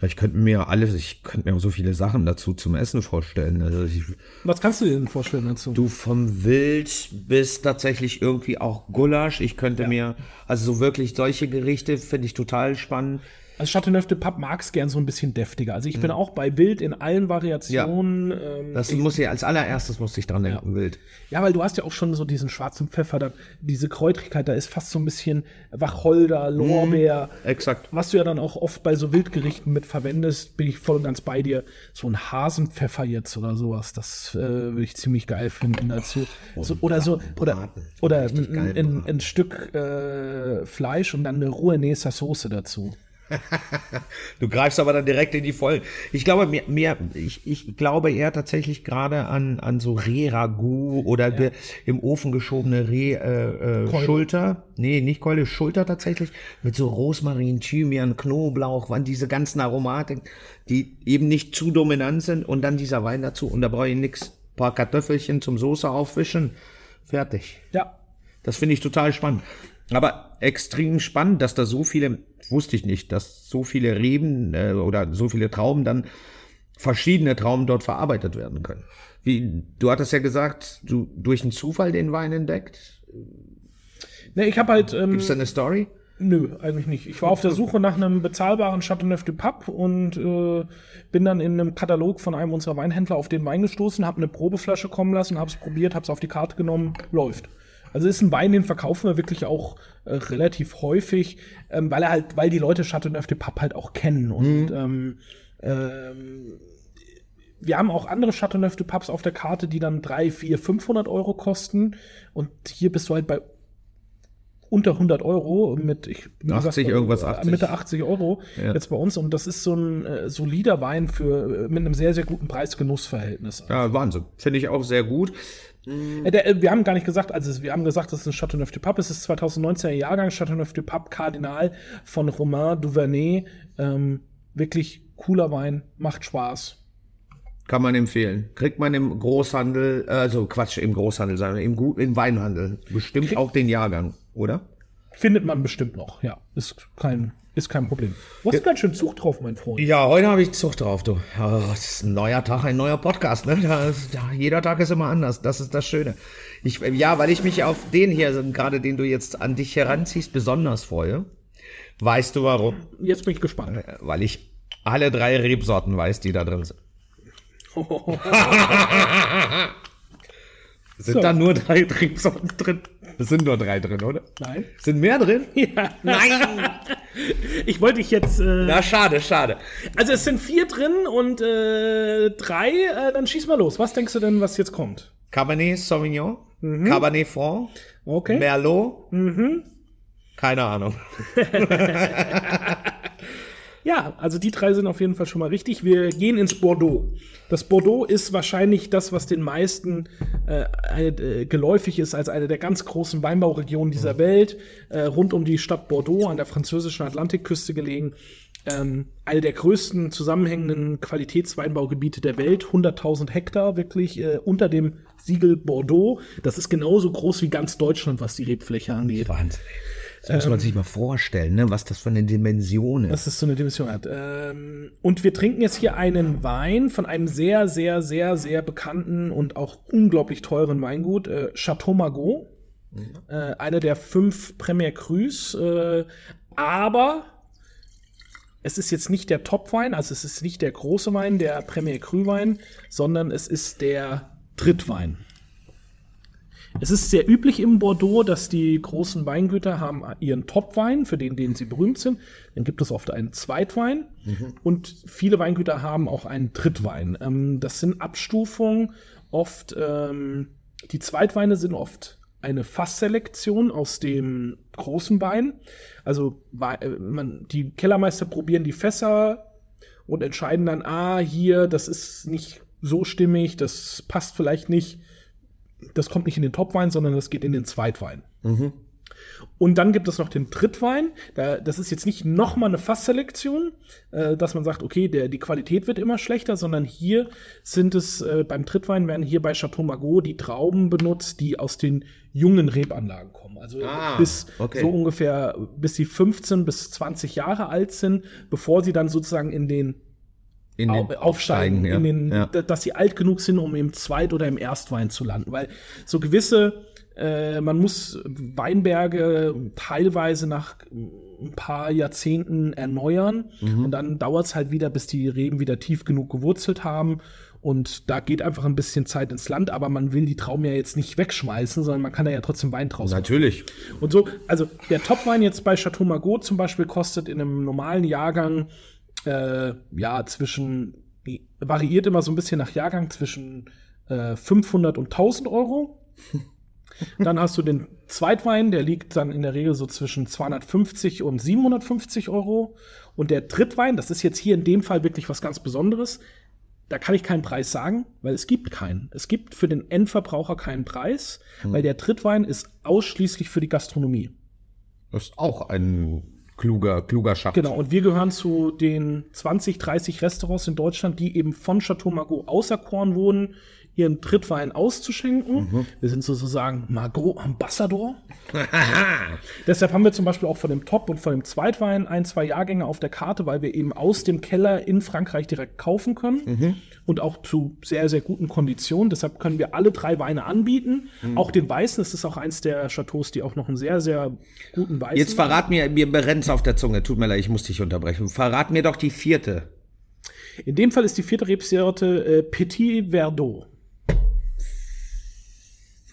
Ich könnte mir alles, ich könnte mir auch so viele Sachen dazu zum Essen vorstellen. Also ich, Was kannst du dir denn vorstellen dazu? du vom Wild bis tatsächlich irgendwie auch Gulasch. Ich könnte mir, also so wirklich solche Gerichte finde ich total spannend. Also Chateauneuf de Pape mag es gern so ein bisschen deftiger. Also ich bin auch bei Wild in allen Variationen. Ähm, Das muss ich als allererstes muss ich dran denken, Wild. Ja, weil du hast ja auch schon so diesen schwarzen Pfeffer, da, diese Kräutrigkeit, da ist fast so ein bisschen Wacholder, Lorbeer. Exakt. Was du ja dann auch oft bei so Wildgerichten mit verwendest, bin ich voll und ganz bei dir. So ein Hasenpfeffer jetzt oder sowas, das äh, würde ich ziemlich geil finden dazu. So, oder so, oder, oder ein, ein, ein Stück äh, Fleisch und dann eine rohe Nesa Soße dazu. (laughs) Du greifst aber dann direkt in die Vollen. Ich glaube mehr, mehr ich, ich glaube eher tatsächlich gerade an, an so Reh-Ragout oder ge- im Ofen geschobene Reh-Schulter. Äh. Schulter. Nee, nicht Keule, Schulter tatsächlich. Mit so Rosmarin, Thymian, Knoblauch, wann diese ganzen Aromatik, die eben nicht zu dominant sind und dann dieser Wein dazu. Und da brauche ich nix. Paar Kartoffelchen zum Soße aufwischen. Fertig. Ja, Das finde ich total spannend. Aber extrem spannend, dass da so viele, wusste ich nicht, dass so viele Reben äh, oder so viele Trauben dann, verschiedene Trauben dort verarbeitet werden können. Wie, du hattest ja gesagt, du durch einen Zufall den Wein entdeckt. ne, ich habe halt ähm, Gibt's da eine Story? Nö, eigentlich nicht. Ich war auf der Suche nach einem bezahlbaren Chateauneuf de Pape und äh, bin dann in einem Katalog von einem unserer Weinhändler auf den Wein gestoßen, habe eine Probeflasche kommen lassen, habe es probiert, habe es auf die Karte genommen, läuft. Also ist ein Wein, den verkaufen wir wirklich auch äh, relativ häufig, ähm, weil er halt, weil die Leute Chateauneuf de Pape halt auch kennen und ähm, ähm, wir haben auch andere Chateauneuf de Papes auf der Karte, die dann 3, 4, 500 Euro kosten. Und hier bist du halt bei unter 100 Euro mit ich, wie 80 irgendwas, 80. Mitte 80 Euro Ja. jetzt bei uns und das ist so ein äh, solider Wein für äh, mit einem sehr sehr guten Preis-Genuss-Verhältnis. Ja, Wahnsinn. Finde ich auch sehr gut. Äh, der, äh, wir haben gar nicht gesagt, also wir haben gesagt, das ist ein Chateauneuf du Pape, es ist 2019er Jahrgang, Chateauneuf du Pape Kardinal von Romain Duvernay. Ähm, wirklich cooler Wein, macht Spaß. Kann man empfehlen. Kriegt man im Großhandel, also Quatsch, im Großhandel, sondern im, Gut- im Weinhandel. Bestimmt auch den Jahrgang, oder? Findet man bestimmt noch, ja. Ist kein, ist kein Problem. Du hast ganz schön Zug drauf, mein Freund. Ja, heute habe ich Zucht drauf, du. Oh, es ist ein neuer Tag, ein neuer Podcast, ne? Da ist, da, jeder Tag ist immer anders. Das ist das Schöne. Ich, ja, weil ich mich auf den hier, also gerade den du jetzt an dich heranziehst, besonders freue. Weißt du warum? Jetzt bin ich gespannt. Weil ich alle drei Rebsorten weiß, die da drin sind. (laughs) (laughs) Sind So. da nur drei Rebsorten drin? (laughs) Es sind nur drei drin, oder? Nein. Sind mehr drin? (laughs) Ja. Nein! (laughs) Ich wollte dich jetzt. Äh, Na, schade, schade. also es sind vier drin und äh, drei. Äh, dann schieß mal los. Was denkst du denn, was jetzt kommt? Cabernet Sauvignon, Cabernet Franc, Okay. Merlot. Keine Ahnung. Ja, also die drei sind auf jeden Fall schon mal richtig. Wir gehen ins Bordeaux. Das Bordeaux ist wahrscheinlich das, was den meisten äh, äh, geläufig ist als eine der ganz großen Weinbauregionen dieser Welt, äh, rund um die Stadt Bordeaux an der französischen Atlantikküste gelegen. Ähm, eine der größten zusammenhängenden Qualitätsweinbaugebiete der Welt, 100.000 Hektar wirklich äh, unter dem Siegel Bordeaux. Das ist genauso groß wie ganz Deutschland, was die Rebfläche angeht. Wahnsinn. Das muss man sich mal vorstellen, ne? was das für eine Dimension ist. dass es so eine Dimension hat. Ähm, und wir trinken jetzt hier einen Wein von einem sehr, sehr, sehr, sehr bekannten und auch unglaublich teuren Weingut, äh, Chateau Margaux. Äh, einer der fünf Premier Crus. Äh, aber es ist jetzt nicht der Top-Wein, also es ist nicht der große Wein, der Premier Cru-Wein, sondern es ist der Drittwein. Es ist sehr üblich im Bordeaux, dass die großen Weingüter haben ihren Topwein, für den, den sie berühmt sind. Dann gibt es oft einen Zweitwein. Und viele Weingüter haben auch einen Drittwein. Ähm, das sind Abstufungen. Oft, ähm, die Zweitweine sind oft eine Fassselektion aus dem großen Wein. Also äh, man, die Kellermeister probieren die Fässer und entscheiden dann, ah, hier, das ist nicht so stimmig, das passt vielleicht nicht das kommt nicht in den Topwein, sondern das geht in den Zweitwein. Und dann gibt es noch den Drittwein. Da, das ist jetzt nicht nochmal eine Fassselektion, äh, dass man sagt, okay, der, die Qualität wird immer schlechter, sondern hier sind es, äh, beim Drittwein werden hier bei Chateau Margaux die Trauben benutzt, die aus den jungen Rebanlagen kommen. Also Ah, bis okay. so ungefähr, bis sie 15 bis 20 Jahre alt sind, bevor sie dann sozusagen in den In au- aufsteigen, ja. den, ja. da- dass sie alt genug sind, um im Zweit- oder im Erstwein zu landen. Weil so gewisse, äh, man muss Weinberge teilweise nach ein paar Jahrzehnten erneuern Mhm. und dann dauert es halt wieder, bis die Reben wieder tief genug gewurzelt haben. Und da geht einfach ein bisschen Zeit ins Land, aber man will die Trauben ja jetzt nicht wegschmeißen, sondern man kann da ja trotzdem Wein draus machen. Natürlich. Und so, also der Topwein jetzt bei Chateau Margaux zum Beispiel kostet in einem normalen Jahrgang äh, ja zwischen, variiert immer so ein bisschen nach Jahrgang zwischen äh, 500 und 1000 Euro. (laughs) Dann hast du den Zweitwein, der liegt dann in der Regel so zwischen 250 und 750 Euro. Und der Drittwein, das ist jetzt hier in dem Fall wirklich was ganz Besonderes. Da kann ich keinen Preis sagen, weil es gibt keinen. Es gibt für den Endverbraucher keinen Preis, weil der Drittwein ist ausschließlich für die Gastronomie. Das ist auch ein kluger, kluger Schacht. Genau, und wir gehören zu den 20, 30 Restaurants in Deutschland, die eben von Chateau Margaux auserkoren wurden, ihren Drittwein auszuschenken. Wir sind sozusagen Margaux Ambassador. (laughs) Deshalb haben wir zum Beispiel auch von dem Top und von dem Zweitwein ein, zwei Jahrgänge auf der Karte, weil wir eben aus dem Keller in Frankreich direkt kaufen können und auch zu sehr, sehr guten Konditionen. Deshalb können wir alle drei Weine anbieten. Auch den Weißen, das ist auch eins der Chateaus, die auch noch einen sehr, sehr guten Weißen Jetzt verrat mir, mir brennt's auf der Zunge. Tut mir leid, ich muss dich unterbrechen. Verrat mir doch die vierte. In dem Fall ist die vierte Rebsorte äh, Petit Verdot.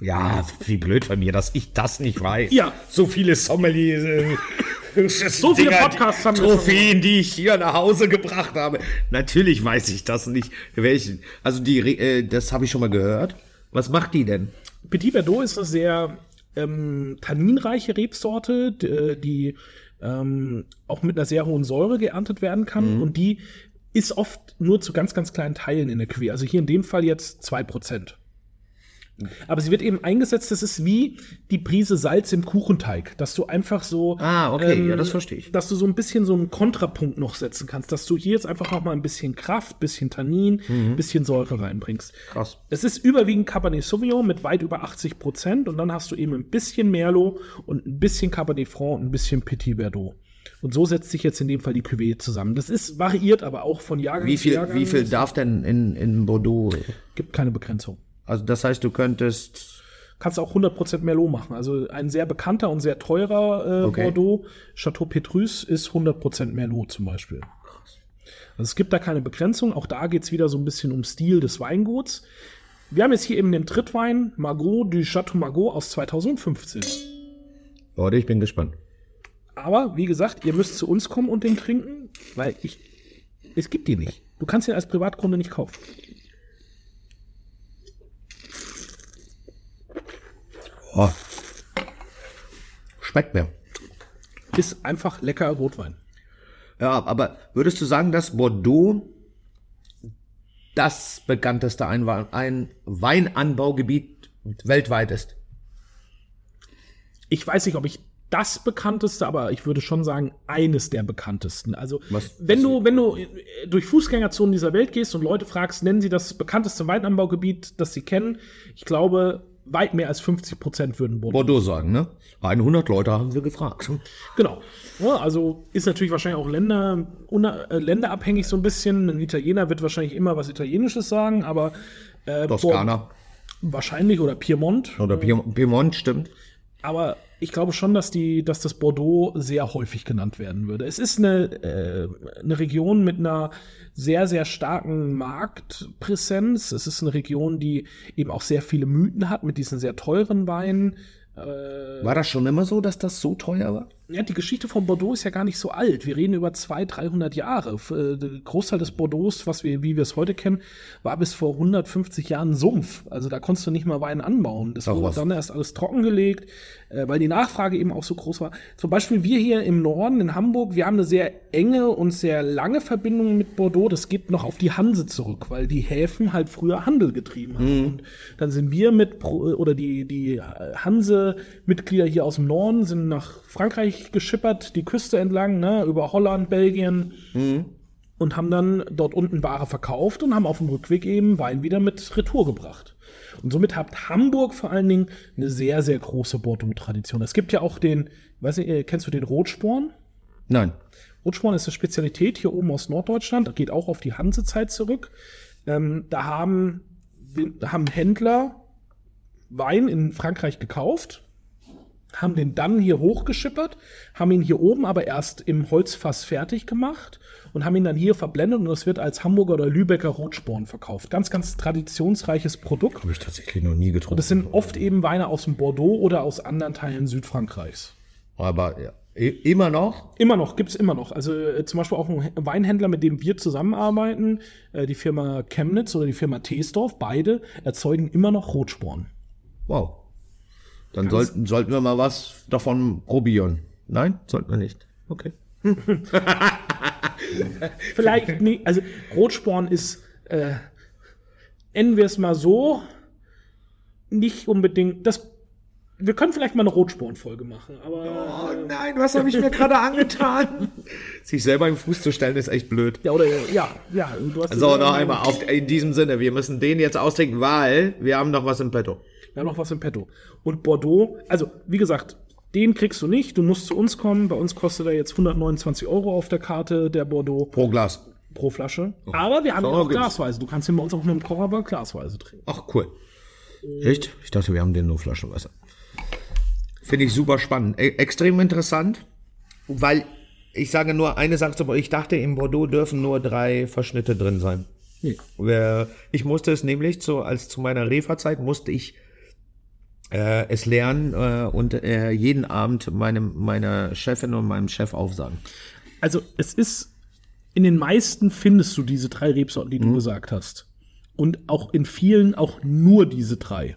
Ja, wie blöd von mir, dass ich das nicht weiß. Ja. So viele Sommeliers. Äh, (laughs) So viele Podcasts haben wir schon Trophäen, die ich hier nach Hause gebracht habe. Natürlich weiß ich das nicht. Welchen? Also die, äh, das habe ich schon mal gehört. Was macht die denn? Petit Verdot ist eine sehr ähm, tanninreiche Rebsorte, d- die ähm, auch mit einer sehr hohen Säure geerntet werden kann und die ist oft nur zu ganz, ganz kleinen Teilen in der Cuvée. Also hier in dem Fall jetzt zwei Prozent. Aber sie wird eben eingesetzt, das ist wie die Prise Salz im Kuchenteig, dass du einfach so, ähm, Ah, okay, ja, das verstehe ich. dass du so ein bisschen so einen Kontrapunkt noch setzen kannst, dass du hier jetzt einfach noch mal ein bisschen Kraft, bisschen Tannin, Mhm. bisschen Säure reinbringst. Krass. Es ist überwiegend Cabernet Sauvignon mit weit über 80 Prozent und dann hast du eben ein bisschen Merlot und ein bisschen Cabernet Franc und ein bisschen Petit Verdot. Und so setzt sich jetzt in dem Fall die Cuvée zusammen. Das ist variiert aber auch von Jahrgang Wie zu viel, Jahrgang. wie viel darf denn in, in Bordeaux? Gibt keine Begrenzung. Also das heißt, du könntest. Kannst auch 100% Merlot machen. Also ein sehr bekannter und sehr teurer äh, Okay. Bordeaux, Chateau Petrus, ist 100% Merlot zum Beispiel. Also es gibt da keine Begrenzung. Auch da geht's wieder so ein bisschen um Stil des Weinguts. Wir haben jetzt hier eben den Trittwein Margot du Chateau Margot aus 2015. Leute, ich bin gespannt. Aber wie gesagt, ihr müsst zu uns kommen und den trinken, weil ich. Es gibt die nicht. Du kannst ihn als Privatkunde nicht kaufen. Oh. Schmeckt mir. Ist einfach lecker Rotwein. Ja, aber würdest du sagen, dass Bordeaux das bekannteste Einwa- ein Weinanbaugebiet weltweit ist? ich weiß nicht, ob ich das bekannteste, aber ich würde schon sagen, eines der bekanntesten. Also, Was- wenn was- du, wenn du äh, durch Fußgängerzonen dieser Welt gehst und Leute fragst, nennen sie das bekannteste Weinanbaugebiet, das sie kennen, ich glaube, weit mehr als 50 Prozent würden Bordeaux. Bordeaux sagen, ne? 100 Leute haben wir gefragt. Genau. Ja, also ist natürlich wahrscheinlich auch Länder, äh, länderabhängig so ein bisschen. Ein Italiener wird wahrscheinlich immer was Italienisches sagen, aber äh, Toskana wahrscheinlich oder Piemont. oder Piemont, Piemont stimmt. Aber ich glaube schon, dass die, dass das Bordeaux sehr häufig genannt werden würde. Es ist eine, äh, eine Region mit einer sehr, sehr starken Marktpräsenz. Es ist eine Region, die eben auch sehr viele Mythen hat mit diesen sehr teuren Weinen. War das schon immer so, dass das so teuer war? Ja, die Geschichte von Bordeaux ist ja gar nicht so alt. Wir reden über 200, 300 Jahre. Äh, Der Großteil des Bordeaux, was wir, wie wir es heute kennen, war bis vor 150 Jahren Sumpf. Also da konntest du nicht mal Wein anbauen. Das Ach wurde was. dann erst alles trockengelegt, äh, weil die Nachfrage eben auch so groß war. Zum Beispiel wir hier im Norden, in Hamburg, wir haben eine sehr enge und sehr lange Verbindung mit Bordeaux. Das geht noch auf die Hanse zurück, weil die Häfen halt früher Handel getrieben haben. Und dann sind wir mit, Pro- oder die, die Hanse-Mitglieder hier aus dem Norden sind nach Frankreich geschippert, die Küste entlang, ne, über Holland, Belgien und haben dann dort unten Ware verkauft und haben auf dem Rückweg eben Wein wieder mit Retour gebracht. Und somit hat Hamburg vor allen Dingen eine sehr, sehr große Bordeaux-Tradition. Es gibt ja auch den, weiß nicht, äh, kennst du den Rotsporn? Nein. Rotsporn ist eine Spezialität hier oben aus Norddeutschland, geht auch auf die Hansezeit zurück. Ähm, da haben, da haben Händler Wein in Frankreich gekauft, haben den dann hier hochgeschippert, haben ihn hier oben aber erst im Holzfass fertig gemacht und haben ihn dann hier verblendet und das wird als Hamburger oder Lübecker Rotsporn verkauft. Ganz, ganz traditionsreiches Produkt. Habe ich tatsächlich noch nie getrunken. Das sind oft eben Weine aus dem Bordeaux oder aus anderen Teilen Südfrankreichs. Aber ja, i- immer noch? Immer noch, gibt's immer noch. Also äh, zum Beispiel auch ein Weinhändler, mit dem wir zusammenarbeiten, äh, die Firma Chemnitz oder die Firma Teesdorf, beide erzeugen immer noch Rotsporn. Wow. Dann sollten, sollten wir mal was davon probieren. Nein, sollten wir nicht. Okay. (laughs) Vielleicht nicht, also Rotsporn ist, äh, nennen wir es mal so, nicht unbedingt, das, wir können vielleicht mal eine Rotsporn-Folge machen, aber, Oh nein, was habe ich mir gerade angetan? (laughs) Sich selber im Fuß zu stellen, ist echt blöd. ja, oder, ja, ja, du hast So, noch einmal. Auf, in diesem Sinne, wir müssen den jetzt austrinken, weil wir haben noch was im Petto. Wir haben noch was im Petto. Und Bordeaux, also wie gesagt, den kriegst du nicht. Du musst zu uns kommen. Bei uns kostet er jetzt 129 Euro auf der Karte, der Bordeaux Pro Glas. pro Flasche. Aber wir haben ihn auch glasweise. Du kannst ihn bei uns auch mit dem Kocher glasweise trinken. Ach, cool. Echt? Ich dachte, wir haben den nur Flaschenwasser. Finde ich super spannend. E extrem interessant, weil ich sage nur eine Sache, aber ich dachte, im Bordeaux dürfen nur drei Verschnitte drin sein. Nee. Ich musste es nämlich, zu, als zu meiner Referzeit, musste ich äh, es lernen äh, und äh, jeden Abend meinem, meiner Chefin und meinem Chef aufsagen. Also es ist, in den meisten findest du diese drei Rebsorten, die Mhm. du gesagt hast. Und auch in vielen auch nur diese drei.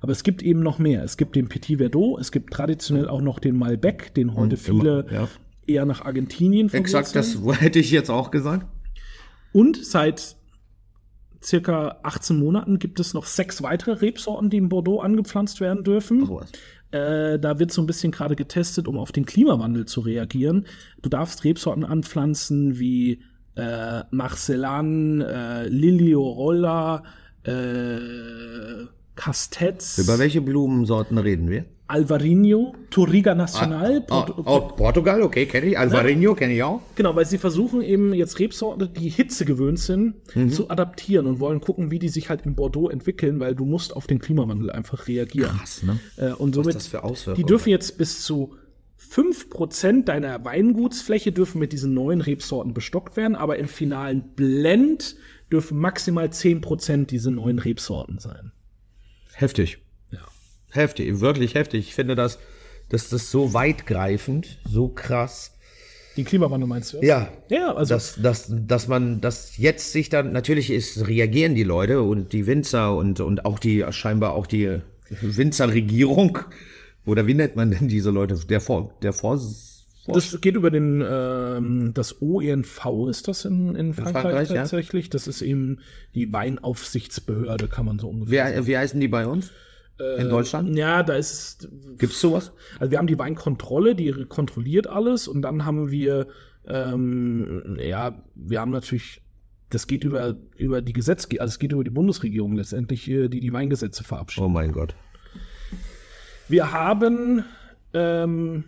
Aber es gibt eben noch mehr. Es gibt den Petit Verdot, es gibt traditionell auch noch den Malbec, den heute Und viele immer- ja. eher nach Argentinien Exakt, verwurzeln. das (laughs) hätte ich jetzt auch gesagt. Und seit circa 18 Monaten gibt es noch sechs weitere Rebsorten, die in Bordeaux angepflanzt werden dürfen. Sowas. Äh, da wird so ein bisschen gerade getestet, um auf den Klimawandel zu reagieren. Du darfst Rebsorten anpflanzen wie äh, Marcellan, äh, Liliorolla, äh, Castets, Über welche Blumensorten reden wir? Alvarinho, Touriga Nacional. Ah, Portu- oh, Portugal, okay, kenne ich. Alvarinho kenne ich auch. Genau, weil sie versuchen eben jetzt Rebsorten, die Hitze gewöhnt sind, Mhm. zu adaptieren und wollen gucken, wie die sich halt in Bordeaux entwickeln, weil du musst auf den Klimawandel einfach reagieren. Krass, ne? Äh, und somit, das für Auswirkungen die dürfen jetzt bis zu 5% deiner Weingutsfläche dürfen mit diesen neuen Rebsorten bestockt werden, aber im finalen Blend dürfen maximal 10% diese neuen Rebsorten sein. Heftig. Ja. Heftig, wirklich heftig. Ich finde das, das ist so weitgreifend, so krass. Den Klimawandel meinst du? Ja, Ja, also dass, dass, dass man, dass jetzt sich dann, natürlich ist, reagieren die Leute und die Winzer und, und auch die, scheinbar auch die Winzerregierung. Oder wie nennt man denn diese Leute? Der Vor, der Vor, Das geht über den ähm, das OENV ist das in, in Frankreich, Frankreich, ja. tatsächlich. Das ist eben die Weinaufsichtsbehörde, kann man so ungefähr. wie, wie heißen die bei uns? In Deutschland? Ja, da ist Gibt's sowas? also wir haben die Weinkontrolle, die kontrolliert alles und dann haben wir ähm, ja, wir haben natürlich das geht über über die Gesetzgebung, also es geht über die Bundesregierung letztendlich, äh, die die Weingesetze verabschiedet. Oh mein Gott. Wir haben, ähm,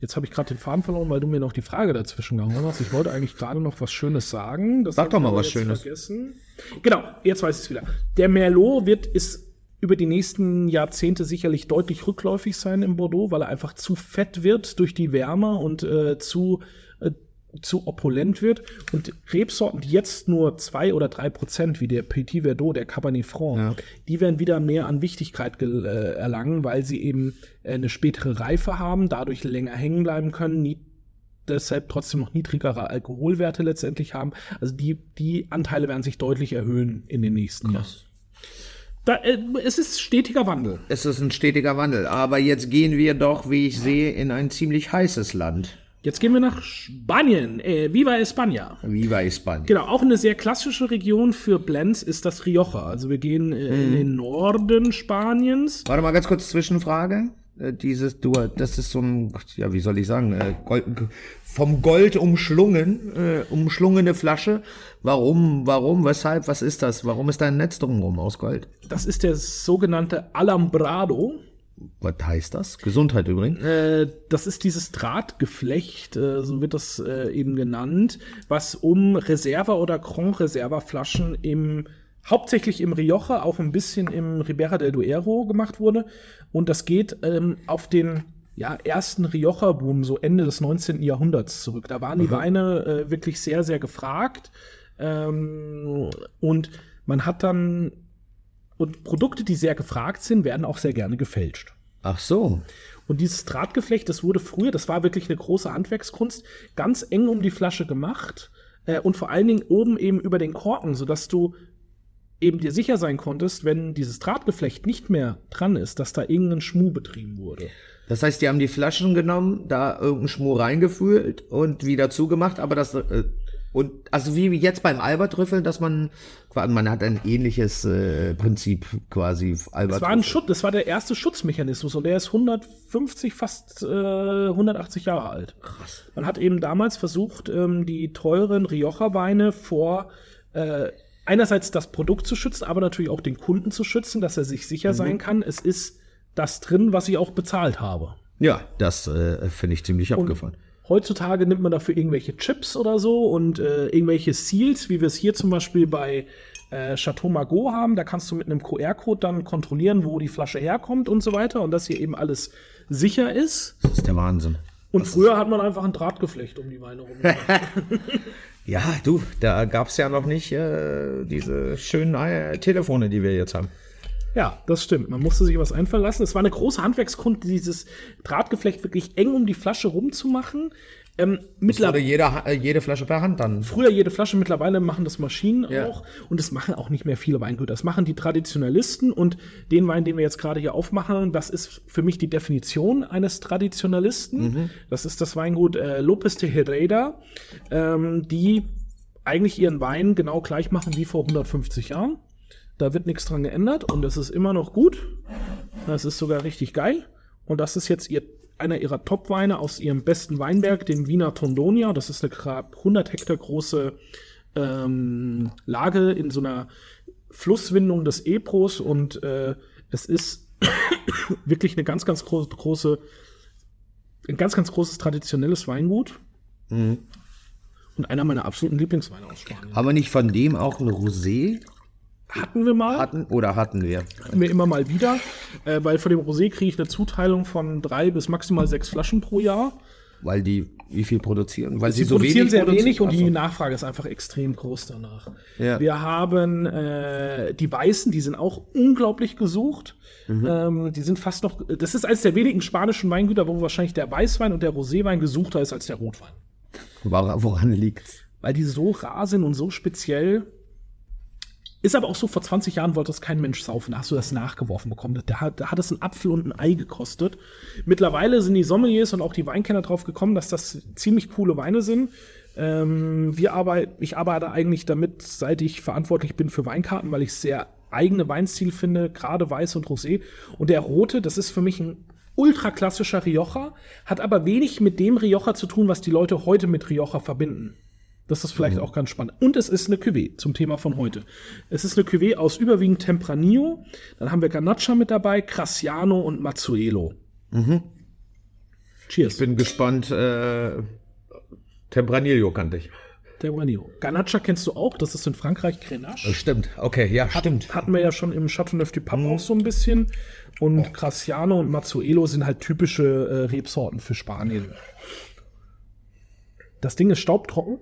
jetzt habe ich gerade den Faden verloren, weil du mir noch die Frage dazwischen gehauen hast. Ich wollte eigentlich gerade noch was Schönes sagen. Das Sag doch mal was Schönes. Vergessen. Genau, jetzt weiß ich es wieder. Der Merlot wird ist über die nächsten Jahrzehnte sicherlich deutlich rückläufig sein in Bordeaux, weil er einfach zu fett wird durch die Wärme und äh, zu äh, zu opulent wird und Rebsorten, die jetzt nur zwei oder drei Prozent, wie der Petit Verdot, der Cabernet Franc, Ja. die werden wieder mehr an Wichtigkeit äh, erlangen, weil sie eben äh, eine spätere Reife haben, dadurch länger hängen bleiben können, nie, deshalb trotzdem noch niedrigere Alkoholwerte letztendlich haben. Also die, die Anteile werden sich deutlich erhöhen in den nächsten Jahren. Da, äh, es ist stetiger Wandel. Es ist ein stetiger Wandel. Aber jetzt gehen wir doch, wie ich sehe, in ein ziemlich heißes Land. Jetzt gehen wir nach Spanien. Äh, Viva España. Viva España. Genau, auch eine sehr klassische Region für Blends ist das Rioja. Also wir gehen äh, in den Norden Spaniens. Warte mal ganz kurz Zwischenfrage. Äh, Dieses, du, das ist so ein, ja, wie soll ich sagen, äh, Gold, vom Gold umschlungen, äh, umschlungene Flasche. Warum, warum, weshalb, was ist das? Warum ist da ein Netz drumherum aus Gold? Das ist der sogenannte Alambrado. Was heißt das? Gesundheit übrigens. Äh, das ist dieses Drahtgeflecht, äh, so wird das äh, eben genannt, was um Reserva oder Grand Reserva Flaschen im hauptsächlich im Rioja, auch ein bisschen im Ribera del Duero gemacht wurde. Und das geht ähm, auf den ja, ersten Rioja-Boom, so Ende des 19. Jahrhunderts zurück. Da waren die Weine äh, wirklich sehr, sehr gefragt. Ähm, und man hat dann, und Produkte, die sehr gefragt sind, werden auch sehr gerne gefälscht. Ach so. Und dieses Drahtgeflecht, das wurde früher, das war wirklich eine große Handwerkskunst, ganz eng um die Flasche gemacht äh, und vor allen Dingen oben eben über den Korken, sodass du eben dir sicher sein konntest, wenn dieses Drahtgeflecht nicht mehr dran ist, dass da irgendein Schmuh betrieben wurde. Das heißt, die haben die Flaschen genommen, da irgendeinen Schmur reingefüllt und wieder zugemacht, aber das, äh, und, also wie jetzt beim Albertrüffel, dass man, man hat ein ähnliches äh, Prinzip quasi, Das war ein Schutz, das war der erste Schutzmechanismus und der ist 150, fast äh, 180 Jahre alt. Krass. Man hat eben damals versucht, ähm, die teuren Rioja-Weine vor äh, einerseits das Produkt zu schützen, aber natürlich auch den Kunden zu schützen, dass er sich sicher sein kann, es ist das drin, was ich auch bezahlt habe. Ja, das äh, finde ich ziemlich abgefahren. Heutzutage nimmt man dafür irgendwelche Chips oder so und äh, irgendwelche Seals, wie wir es hier zum Beispiel bei äh, Chateau Margaux haben. Da kannst du mit einem QR-Code dann kontrollieren, wo die Flasche herkommt und so weiter und dass hier eben alles sicher ist. Das ist der Wahnsinn. Und früher hat man einfach ein Drahtgeflecht um die Weine rum. (laughs) (laughs) Ja, du, da gab's ja noch nicht äh, diese schönen äh, Telefone, die wir jetzt haben. Ja, das stimmt. Man musste sich was einfallen lassen. Es war eine große Handwerkskunde, dieses Drahtgeflecht wirklich eng um die Flasche rumzumachen. Ähm, mittlerweile jeder, äh, jede Flasche per Hand dann. früher jede Flasche, mittlerweile machen das Maschinen Ja. auch. Und das machen auch nicht mehr viele Weingüter. Das machen die Traditionalisten. Und den Wein, den wir jetzt gerade hier aufmachen, das ist für mich die Definition eines Traditionalisten. Das ist das Weingut äh, Lopez de Herrera, ähm, die eigentlich ihren Wein genau gleich machen wie vor 150 Jahren. Da wird nichts dran geändert und es ist immer noch gut. Das ist sogar richtig geil. Und das ist jetzt ihr, einer ihrer Top-Weine aus ihrem besten Weinberg, dem Wiener Tondonia. Das ist eine knapp 100 Hektar große ähm, Lage in so einer Flusswindung des Ebros und äh, es ist (coughs) wirklich eine ganz, ganz große, große, ein ganz, ganz großes traditionelles Weingut. Und einer meiner absoluten Lieblingsweine aus Spanien. Haben wir nicht von dem auch ein Rosé Hatten wir mal. hatten oder hatten wir? hatten wir immer mal wieder, äh, weil von dem Rosé kriege ich eine Zuteilung von drei bis maximal sechs Flaschen pro Jahr. Weil die wie viel produzieren? Weil Sie, produzieren sehr produzieren? wenig und die Ach so. Nachfrage ist einfach extrem groß danach. Ja. Wir haben äh, die Weißen, die sind auch unglaublich gesucht. Mhm. Ähm, die sind fast noch, das ist eines der wenigen spanischen Weingüter, wo wahrscheinlich der Weißwein und der Roséwein gesuchter ist als der Rotwein. Woran, woran liegt's? Weil die so rar sind und so speziell. Ist aber auch so, vor 20 Jahren wollte das kein Mensch saufen. Da hast du das nachgeworfen bekommen. Da hat, da hat es einen Apfel und ein Ei gekostet. Mittlerweile sind die Sommeliers und auch die Weinkenner drauf gekommen, dass das ziemlich coole Weine sind. Ähm, wir arbeiten, ich arbeite eigentlich damit, seit ich verantwortlich bin für Weinkarten, weil ich sehr eigene Weinstil finde, gerade Weiß und Rosé. Und der Rote, das ist für mich ein ultra klassischer Rioja, hat aber wenig mit dem Rioja zu tun, was die Leute heute mit Rioja verbinden. Das ist vielleicht auch ganz spannend. Und es ist eine Cuvée zum Thema von heute. Es ist eine Cuvée aus überwiegend Tempranillo. Dann haben wir Ganacha mit dabei, Crassiano und Mazzuelo. Cheers. Bin gespannt. Äh, Tempranillo kannte ich. Tempranillo. Ganacha kennst du auch. Das ist in Frankreich Grenache. Stimmt. Okay, ja, stimmt. Hatten wir ja schon im Chateauneuf du Pape auch so ein bisschen. Und Crassiano und Mazzuelo sind halt typische äh, Rebsorten für Spanien. Das Ding ist staubtrocken.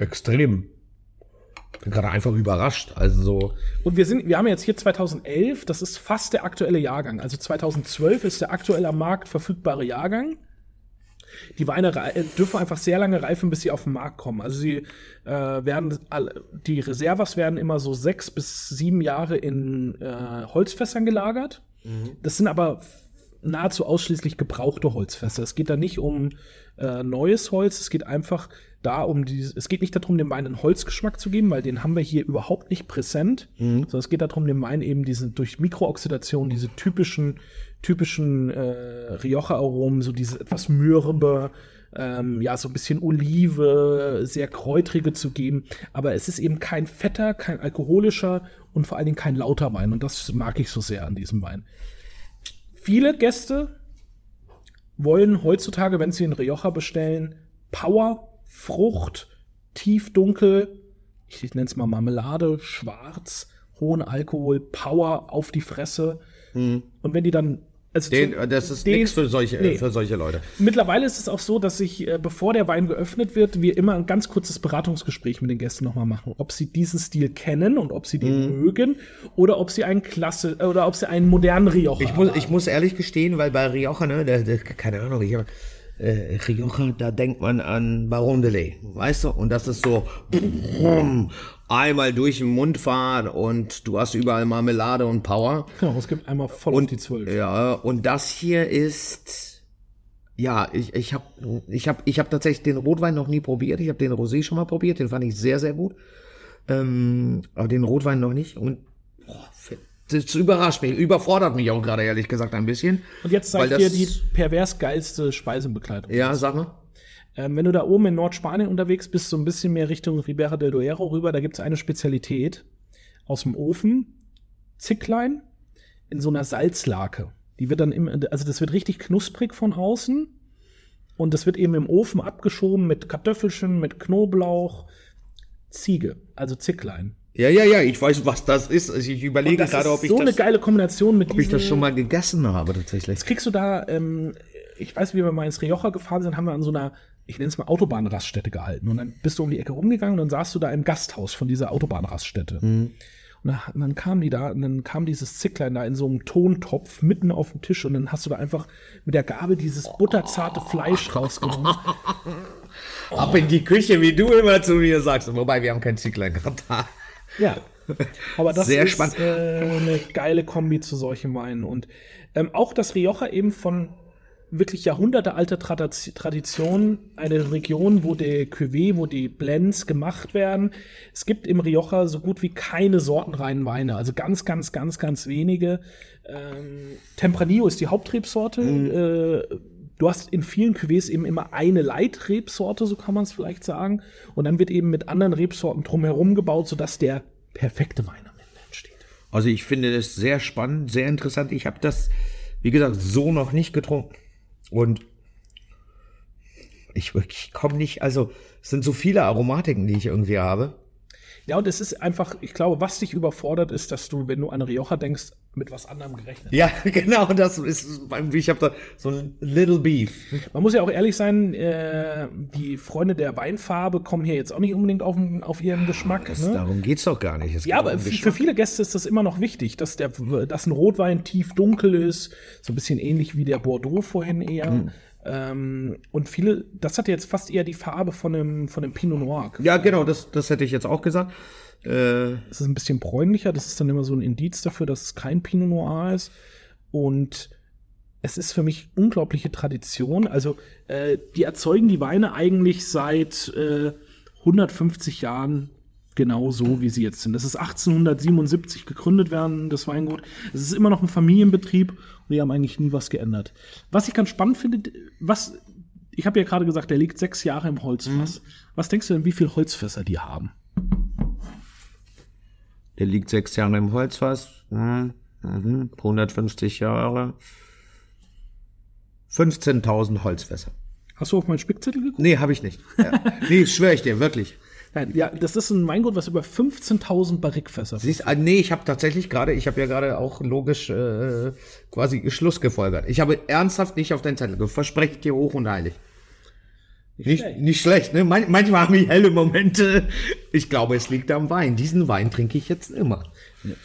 Extrem. Bin gerade einfach überrascht. Also so. Und wir sind, wir haben jetzt hier 2011, das ist fast der aktuelle Jahrgang. Also 2012 ist der aktuell am Markt verfügbare Jahrgang. Die Weine äh, dürfen einfach sehr lange reifen, bis sie auf den Markt kommen. Also sie äh, werden, alle- die Reservas werden immer so sechs bis sieben Jahre in äh, Holzfässern gelagert. Das sind aber nahezu ausschließlich gebrauchte Holzfässer. Es geht da nicht um äh, neues Holz, es geht einfach da um dieses, es geht nicht darum, dem Wein einen Holzgeschmack zu geben, weil den haben wir hier überhaupt nicht präsent, sondern es geht darum, dem Wein eben diese durch Mikrooxidation, diese typischen, typischen äh, Rioja-Aromen, so diese etwas mürbe, ähm, ja, so ein bisschen Olive, sehr kräutrige zu geben. Aber es ist eben kein fetter, kein alkoholischer und vor allen Dingen kein lauter Wein. Und das mag ich so sehr an diesem Wein. Viele Gäste wollen heutzutage, wenn sie einen Rioja bestellen, Power, Frucht, tiefdunkel, ich nenne es mal Marmelade, schwarz, hohen Alkohol, Power auf die Fresse. Und wenn die dann. Also Den, zu- das ist nichts für solche, Nee. für solche Leute. Mittlerweile ist es auch so, dass ich, äh, bevor der Wein geöffnet wird, wir immer ein ganz kurzes Beratungsgespräch mit den Gästen nochmal machen, ob sie diesen Stil kennen und ob sie den Mhm. mögen oder ob sie einen Klasse äh, oder ob sie einen modernen Rioja Ich muss, ich muss ehrlich gestehen, weil bei Rioja, ne, der, der, keine Ahnung, ich hab, äh, Rioja, da denkt man an Baron de Ley, weißt du? Und das ist so brumm, einmal durch den Mund fahren und du hast überall Marmelade und Power. Genau, es gibt einmal voll auf Und die Zwölf. Ja, und das hier ist ja, ich ich habe ich hab, ich hab tatsächlich den Rotwein noch nie probiert. Ich habe den Rosé schon mal probiert, den fand ich sehr sehr gut. Ähm, aber den Rotwein noch nicht und das überrascht mich, überfordert mich auch gerade ehrlich gesagt ein bisschen. Und jetzt Weil zeigt dir die pervers geilste Speisenbegleitung. Ja, sag mal. Ähm, wenn du da oben in Nordspanien unterwegs bist, so ein bisschen mehr Richtung Ribera del Duero rüber, da gibt es eine Spezialität aus dem Ofen, Zicklein, in so einer Salzlake. Die wird dann im, also das wird richtig knusprig von außen und das wird eben im Ofen abgeschoben mit Kartoffelchen, mit Knoblauch, Ziege, also Zicklein. Ja, ja, ja, ich weiß, was das ist. Also Ich überlege Das gerade, ob ich so eine das, geile Kombination mit ob ich das diesen- schon mal gegessen habe tatsächlich. Jetzt kriegst du da, ähm, ich weiß, wie wir mal ins Rioja gefahren sind, haben wir an so einer, ich nenne es mal Autobahnraststätte gehalten. Und dann bist du um die Ecke rumgegangen und dann saßt du da im Gasthaus von dieser Autobahnraststätte. Mhm. Und dann, kamen die da, und dann kam dieses Zicklein da in so einem Tontopf mitten auf dem Tisch und dann hast du da einfach mit der Gabel dieses butterzarte Fleisch rausgenommen. (laughs) Ab in die Küche, wie du immer zu mir sagst. Wobei, wir haben kein Zieglein gehabt. Ja. (laughs) Aber das Sehr ist spannend. Äh, eine geile Kombi zu solchen Weinen. Und ähm, auch das Rioja eben von wirklich jahrhundertealter Tradition, eine Region, wo der Cuvée, wo die Blends gemacht werden. Es gibt im Rioja so gut wie keine sortenreinen Weine, also ganz, ganz, ganz, ganz wenige. Ähm, Tempranillo ist die Hauptrebsorte. Äh, du hast in vielen Cuvées eben immer eine Leitrebsorte, so kann man es vielleicht sagen. Und dann wird eben mit anderen Rebsorten drumherum gebaut, sodass der perfekte Wein am Ende entsteht. Also ich finde das sehr spannend, sehr interessant. Ich habe das, wie gesagt, so noch nicht getrunken. Und ich, ich komme nicht, also es sind so viele Aromatiken, die ich irgendwie habe. Ja, und es ist einfach, ich glaube, was dich überfordert, ist, dass du, wenn du an Rioja denkst, mit was anderem gerechnet Ja, (laughs) genau, das ist, ich habe da so ein Little Beef. Man muss ja auch ehrlich sein, äh, die Freunde der Weinfarbe kommen hier jetzt auch nicht unbedingt auf, auf ihren Geschmack. Das, ne? Darum geht's doch gar nicht. Es Ja, aber um für viele Gäste ist das immer noch wichtig, dass, der, dass ein Rotwein tief dunkel ist, so ein bisschen ähnlich wie der Bordeaux vorhin eher. Hm. Ähm, und viele, das hat jetzt fast eher die Farbe von dem, von dem Pinot Noir. Ja, genau, das, das hätte ich jetzt auch gesagt. Äh, Es ist ein bisschen bräunlicher, das ist dann immer so ein Indiz dafür, dass es kein Pinot Noir ist. Und es ist für mich unglaubliche Tradition. Also, äh, die erzeugen die Weine eigentlich seit äh, 150 Jahren genau so, wie sie jetzt sind. Das ist 1877 gegründet werden, das Weingut. Es ist immer noch ein Familienbetrieb und die haben eigentlich nie was geändert. Was ich ganz spannend finde, was, ich habe ja gerade gesagt, der liegt sechs Jahre im Holzfass. Was denkst du denn, wie viele Holzfässer die haben? der liegt sechs Jahre im Holzfass. Hm, mhm, 150 Jahre. 15.000 Holzfässer. Hast du auf meinen Spickzettel geguckt? Nee, habe ich nicht. Ja. nee, schwöre ich dir, wirklich. Nein, ja, das ist ein Weingut, was über 15.000 Barrikfässer Siehst, ah, nee, ich habe tatsächlich gerade, ich habe ja gerade auch logisch äh, quasi Schluss gefolgert. Ich habe ernsthaft nicht auf deinen Zettel. Du versprecht dir hoch und heilig. Nicht, schlecht. nicht schlecht, ne? Man, manchmal haben wir helle Momente. Ich glaube, es liegt am Wein. Diesen Wein trinke ich jetzt immer.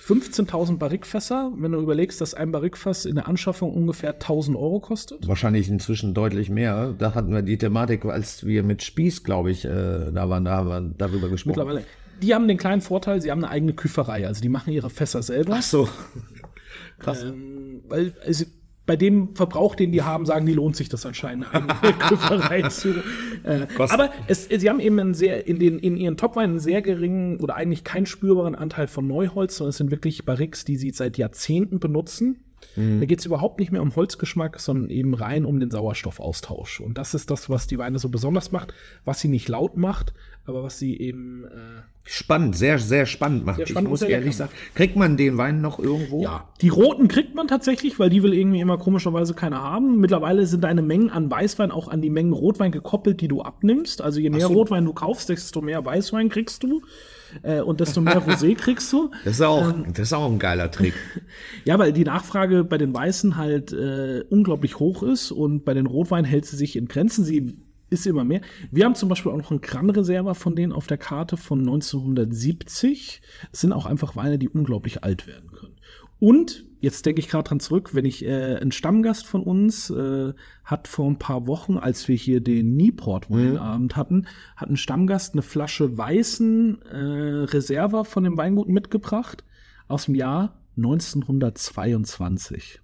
15.000 Barrikfässer, wenn du überlegst, dass ein Barrikfass in der Anschaffung ungefähr 1.000 Euro kostet. Wahrscheinlich inzwischen deutlich mehr. Da hatten wir die Thematik, als wir mit Spieß, glaube ich, äh, da waren, da haben wir darüber gesprochen. Mittlerweile. Die haben den kleinen Vorteil, sie haben eine eigene Küferei, also die machen ihre Fässer selber. Ach so. Ähm, weil also, bei dem Verbrauch, den die haben, sagen die, lohnt sich das anscheinend, eine (laughs) Küferei zu. Äh, aber es, sie haben eben einen sehr, in, den, in ihren Topweinen einen sehr geringen oder eigentlich keinen spürbaren Anteil von Neuholz, sondern es sind wirklich Barriques, die sie seit Jahrzehnten benutzen. Da geht es überhaupt nicht mehr um Holzgeschmack, sondern eben rein um den Sauerstoffaustausch. Und das ist das, was die Weine so besonders macht, was sie nicht laut macht, aber was sie eben äh, Spannend, sehr, sehr spannend macht. Sehr spannend ich muss ehrlich sagen, kriegt man den Wein noch irgendwo? Ja, die roten kriegt man tatsächlich, weil die will irgendwie immer komischerweise keiner haben. Mittlerweile sind deine Mengen an Weißwein auch an die Mengen Rotwein gekoppelt, die du abnimmst. Also je mehr so. Rotwein du kaufst, desto mehr Weißwein kriegst du. Äh, und desto mehr Rosé (laughs) kriegst du. Das ist auch, Ähm. das ist auch ein geiler Trick. (laughs) Ja, weil die Nachfrage bei den Weißen halt äh, unglaublich hoch ist und bei den Rotweinen hält sie sich in Grenzen. Sie ist immer mehr. Wir haben zum Beispiel auch noch einen Gran von denen auf der Karte von 1970. Es sind auch einfach Weine, die unglaublich alt werden können. Und jetzt denke ich gerade dran zurück, wenn ich äh, ein Stammgast von uns äh, hat vor ein paar Wochen, als wir hier den Nieport Weinabend hatten, hat ein Stammgast eine Flasche weißen äh, Reserva von dem Weingut mitgebracht aus dem Jahr 1922.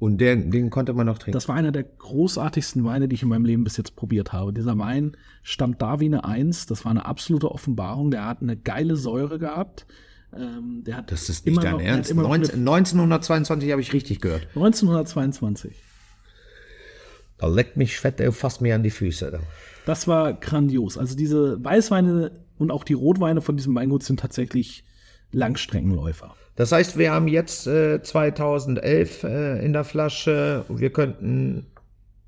Und den, den konnte man noch trinken. Das war einer der großartigsten Weine, die ich in meinem Leben bis jetzt probiert habe. Dieser Wein stammt da wie eine Eins. Das war eine absolute Offenbarung. Der hat eine geile Säure gehabt. Ähm, der hat das ist nicht dein noch- Ernst. immer noch eine- 19, 1922 habe ich richtig gehört. 1922. Da leckt mich fett, der fasst mir an die Füße. Da. Das war grandios. Also diese Weißweine und auch die Rotweine von diesem Weingut sind tatsächlich Langstreckenläufer. Das heißt, wir haben jetzt äh, 2011 äh, in der Flasche. Wir könnten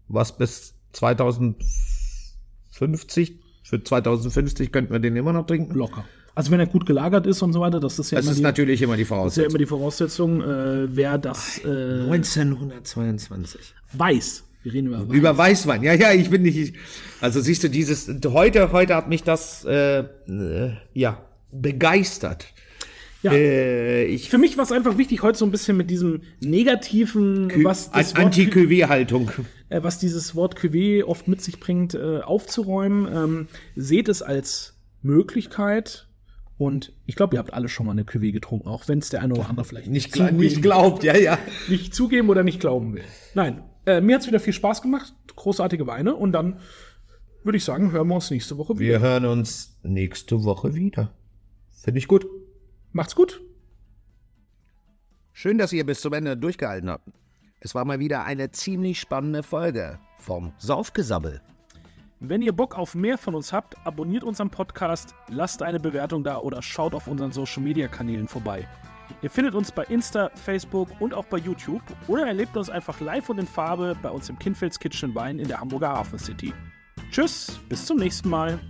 was bis 2050, für 2050 könnten wir den immer noch trinken. Locker. Also wenn er gut gelagert ist und so weiter, das ist ja Das immer ist die, natürlich immer die das ist ja Voraussetzung. immer die Voraussetzung, äh, wer das äh, 1922. weiß. Wir reden über Wein. Über Weißwein, ja, ja, ich bin nicht. Ich, also siehst du, dieses heute, heute hat mich das äh, äh, ja begeistert. Ja. Äh, ich Für mich war es einfach wichtig, heute so ein bisschen mit diesem negativen, was, das Wort, Anti-QW-Haltung. äh, was dieses Wort Cuvée oft mit sich bringt, äh, aufzuräumen. Ähm, seht es als Möglichkeit. Und ich glaube, ihr habt alle schon mal eine Cuvée getrunken, auch wenn es der eine oder andere vielleicht Nicht, zugeben- gla nicht glaubt, ja, ja. (laughs) nicht zugeben oder nicht glauben will. Nein, äh, mir hat's wieder viel Spaß gemacht. Großartige Weine. Und dann würde ich sagen, hören wir uns nächste Woche wieder. Wir hören uns nächste Woche wieder. Finde ich gut. Macht's gut. Schön, dass ihr bis zum Ende durchgehalten habt. Es war mal wieder eine ziemlich spannende Folge vom Saufgesabbel. Wenn ihr Bock auf mehr von uns habt, abonniert unseren Podcast, lasst eine Bewertung da oder schaut auf unseren Social Media Kanälen vorbei. Ihr findet uns bei Insta, Facebook und auch bei YouTube oder erlebt uns einfach live und in Farbe bei uns im Kinfelds Kitchen Wein in der Hamburger Hafen City. Tschüss, bis zum nächsten Mal.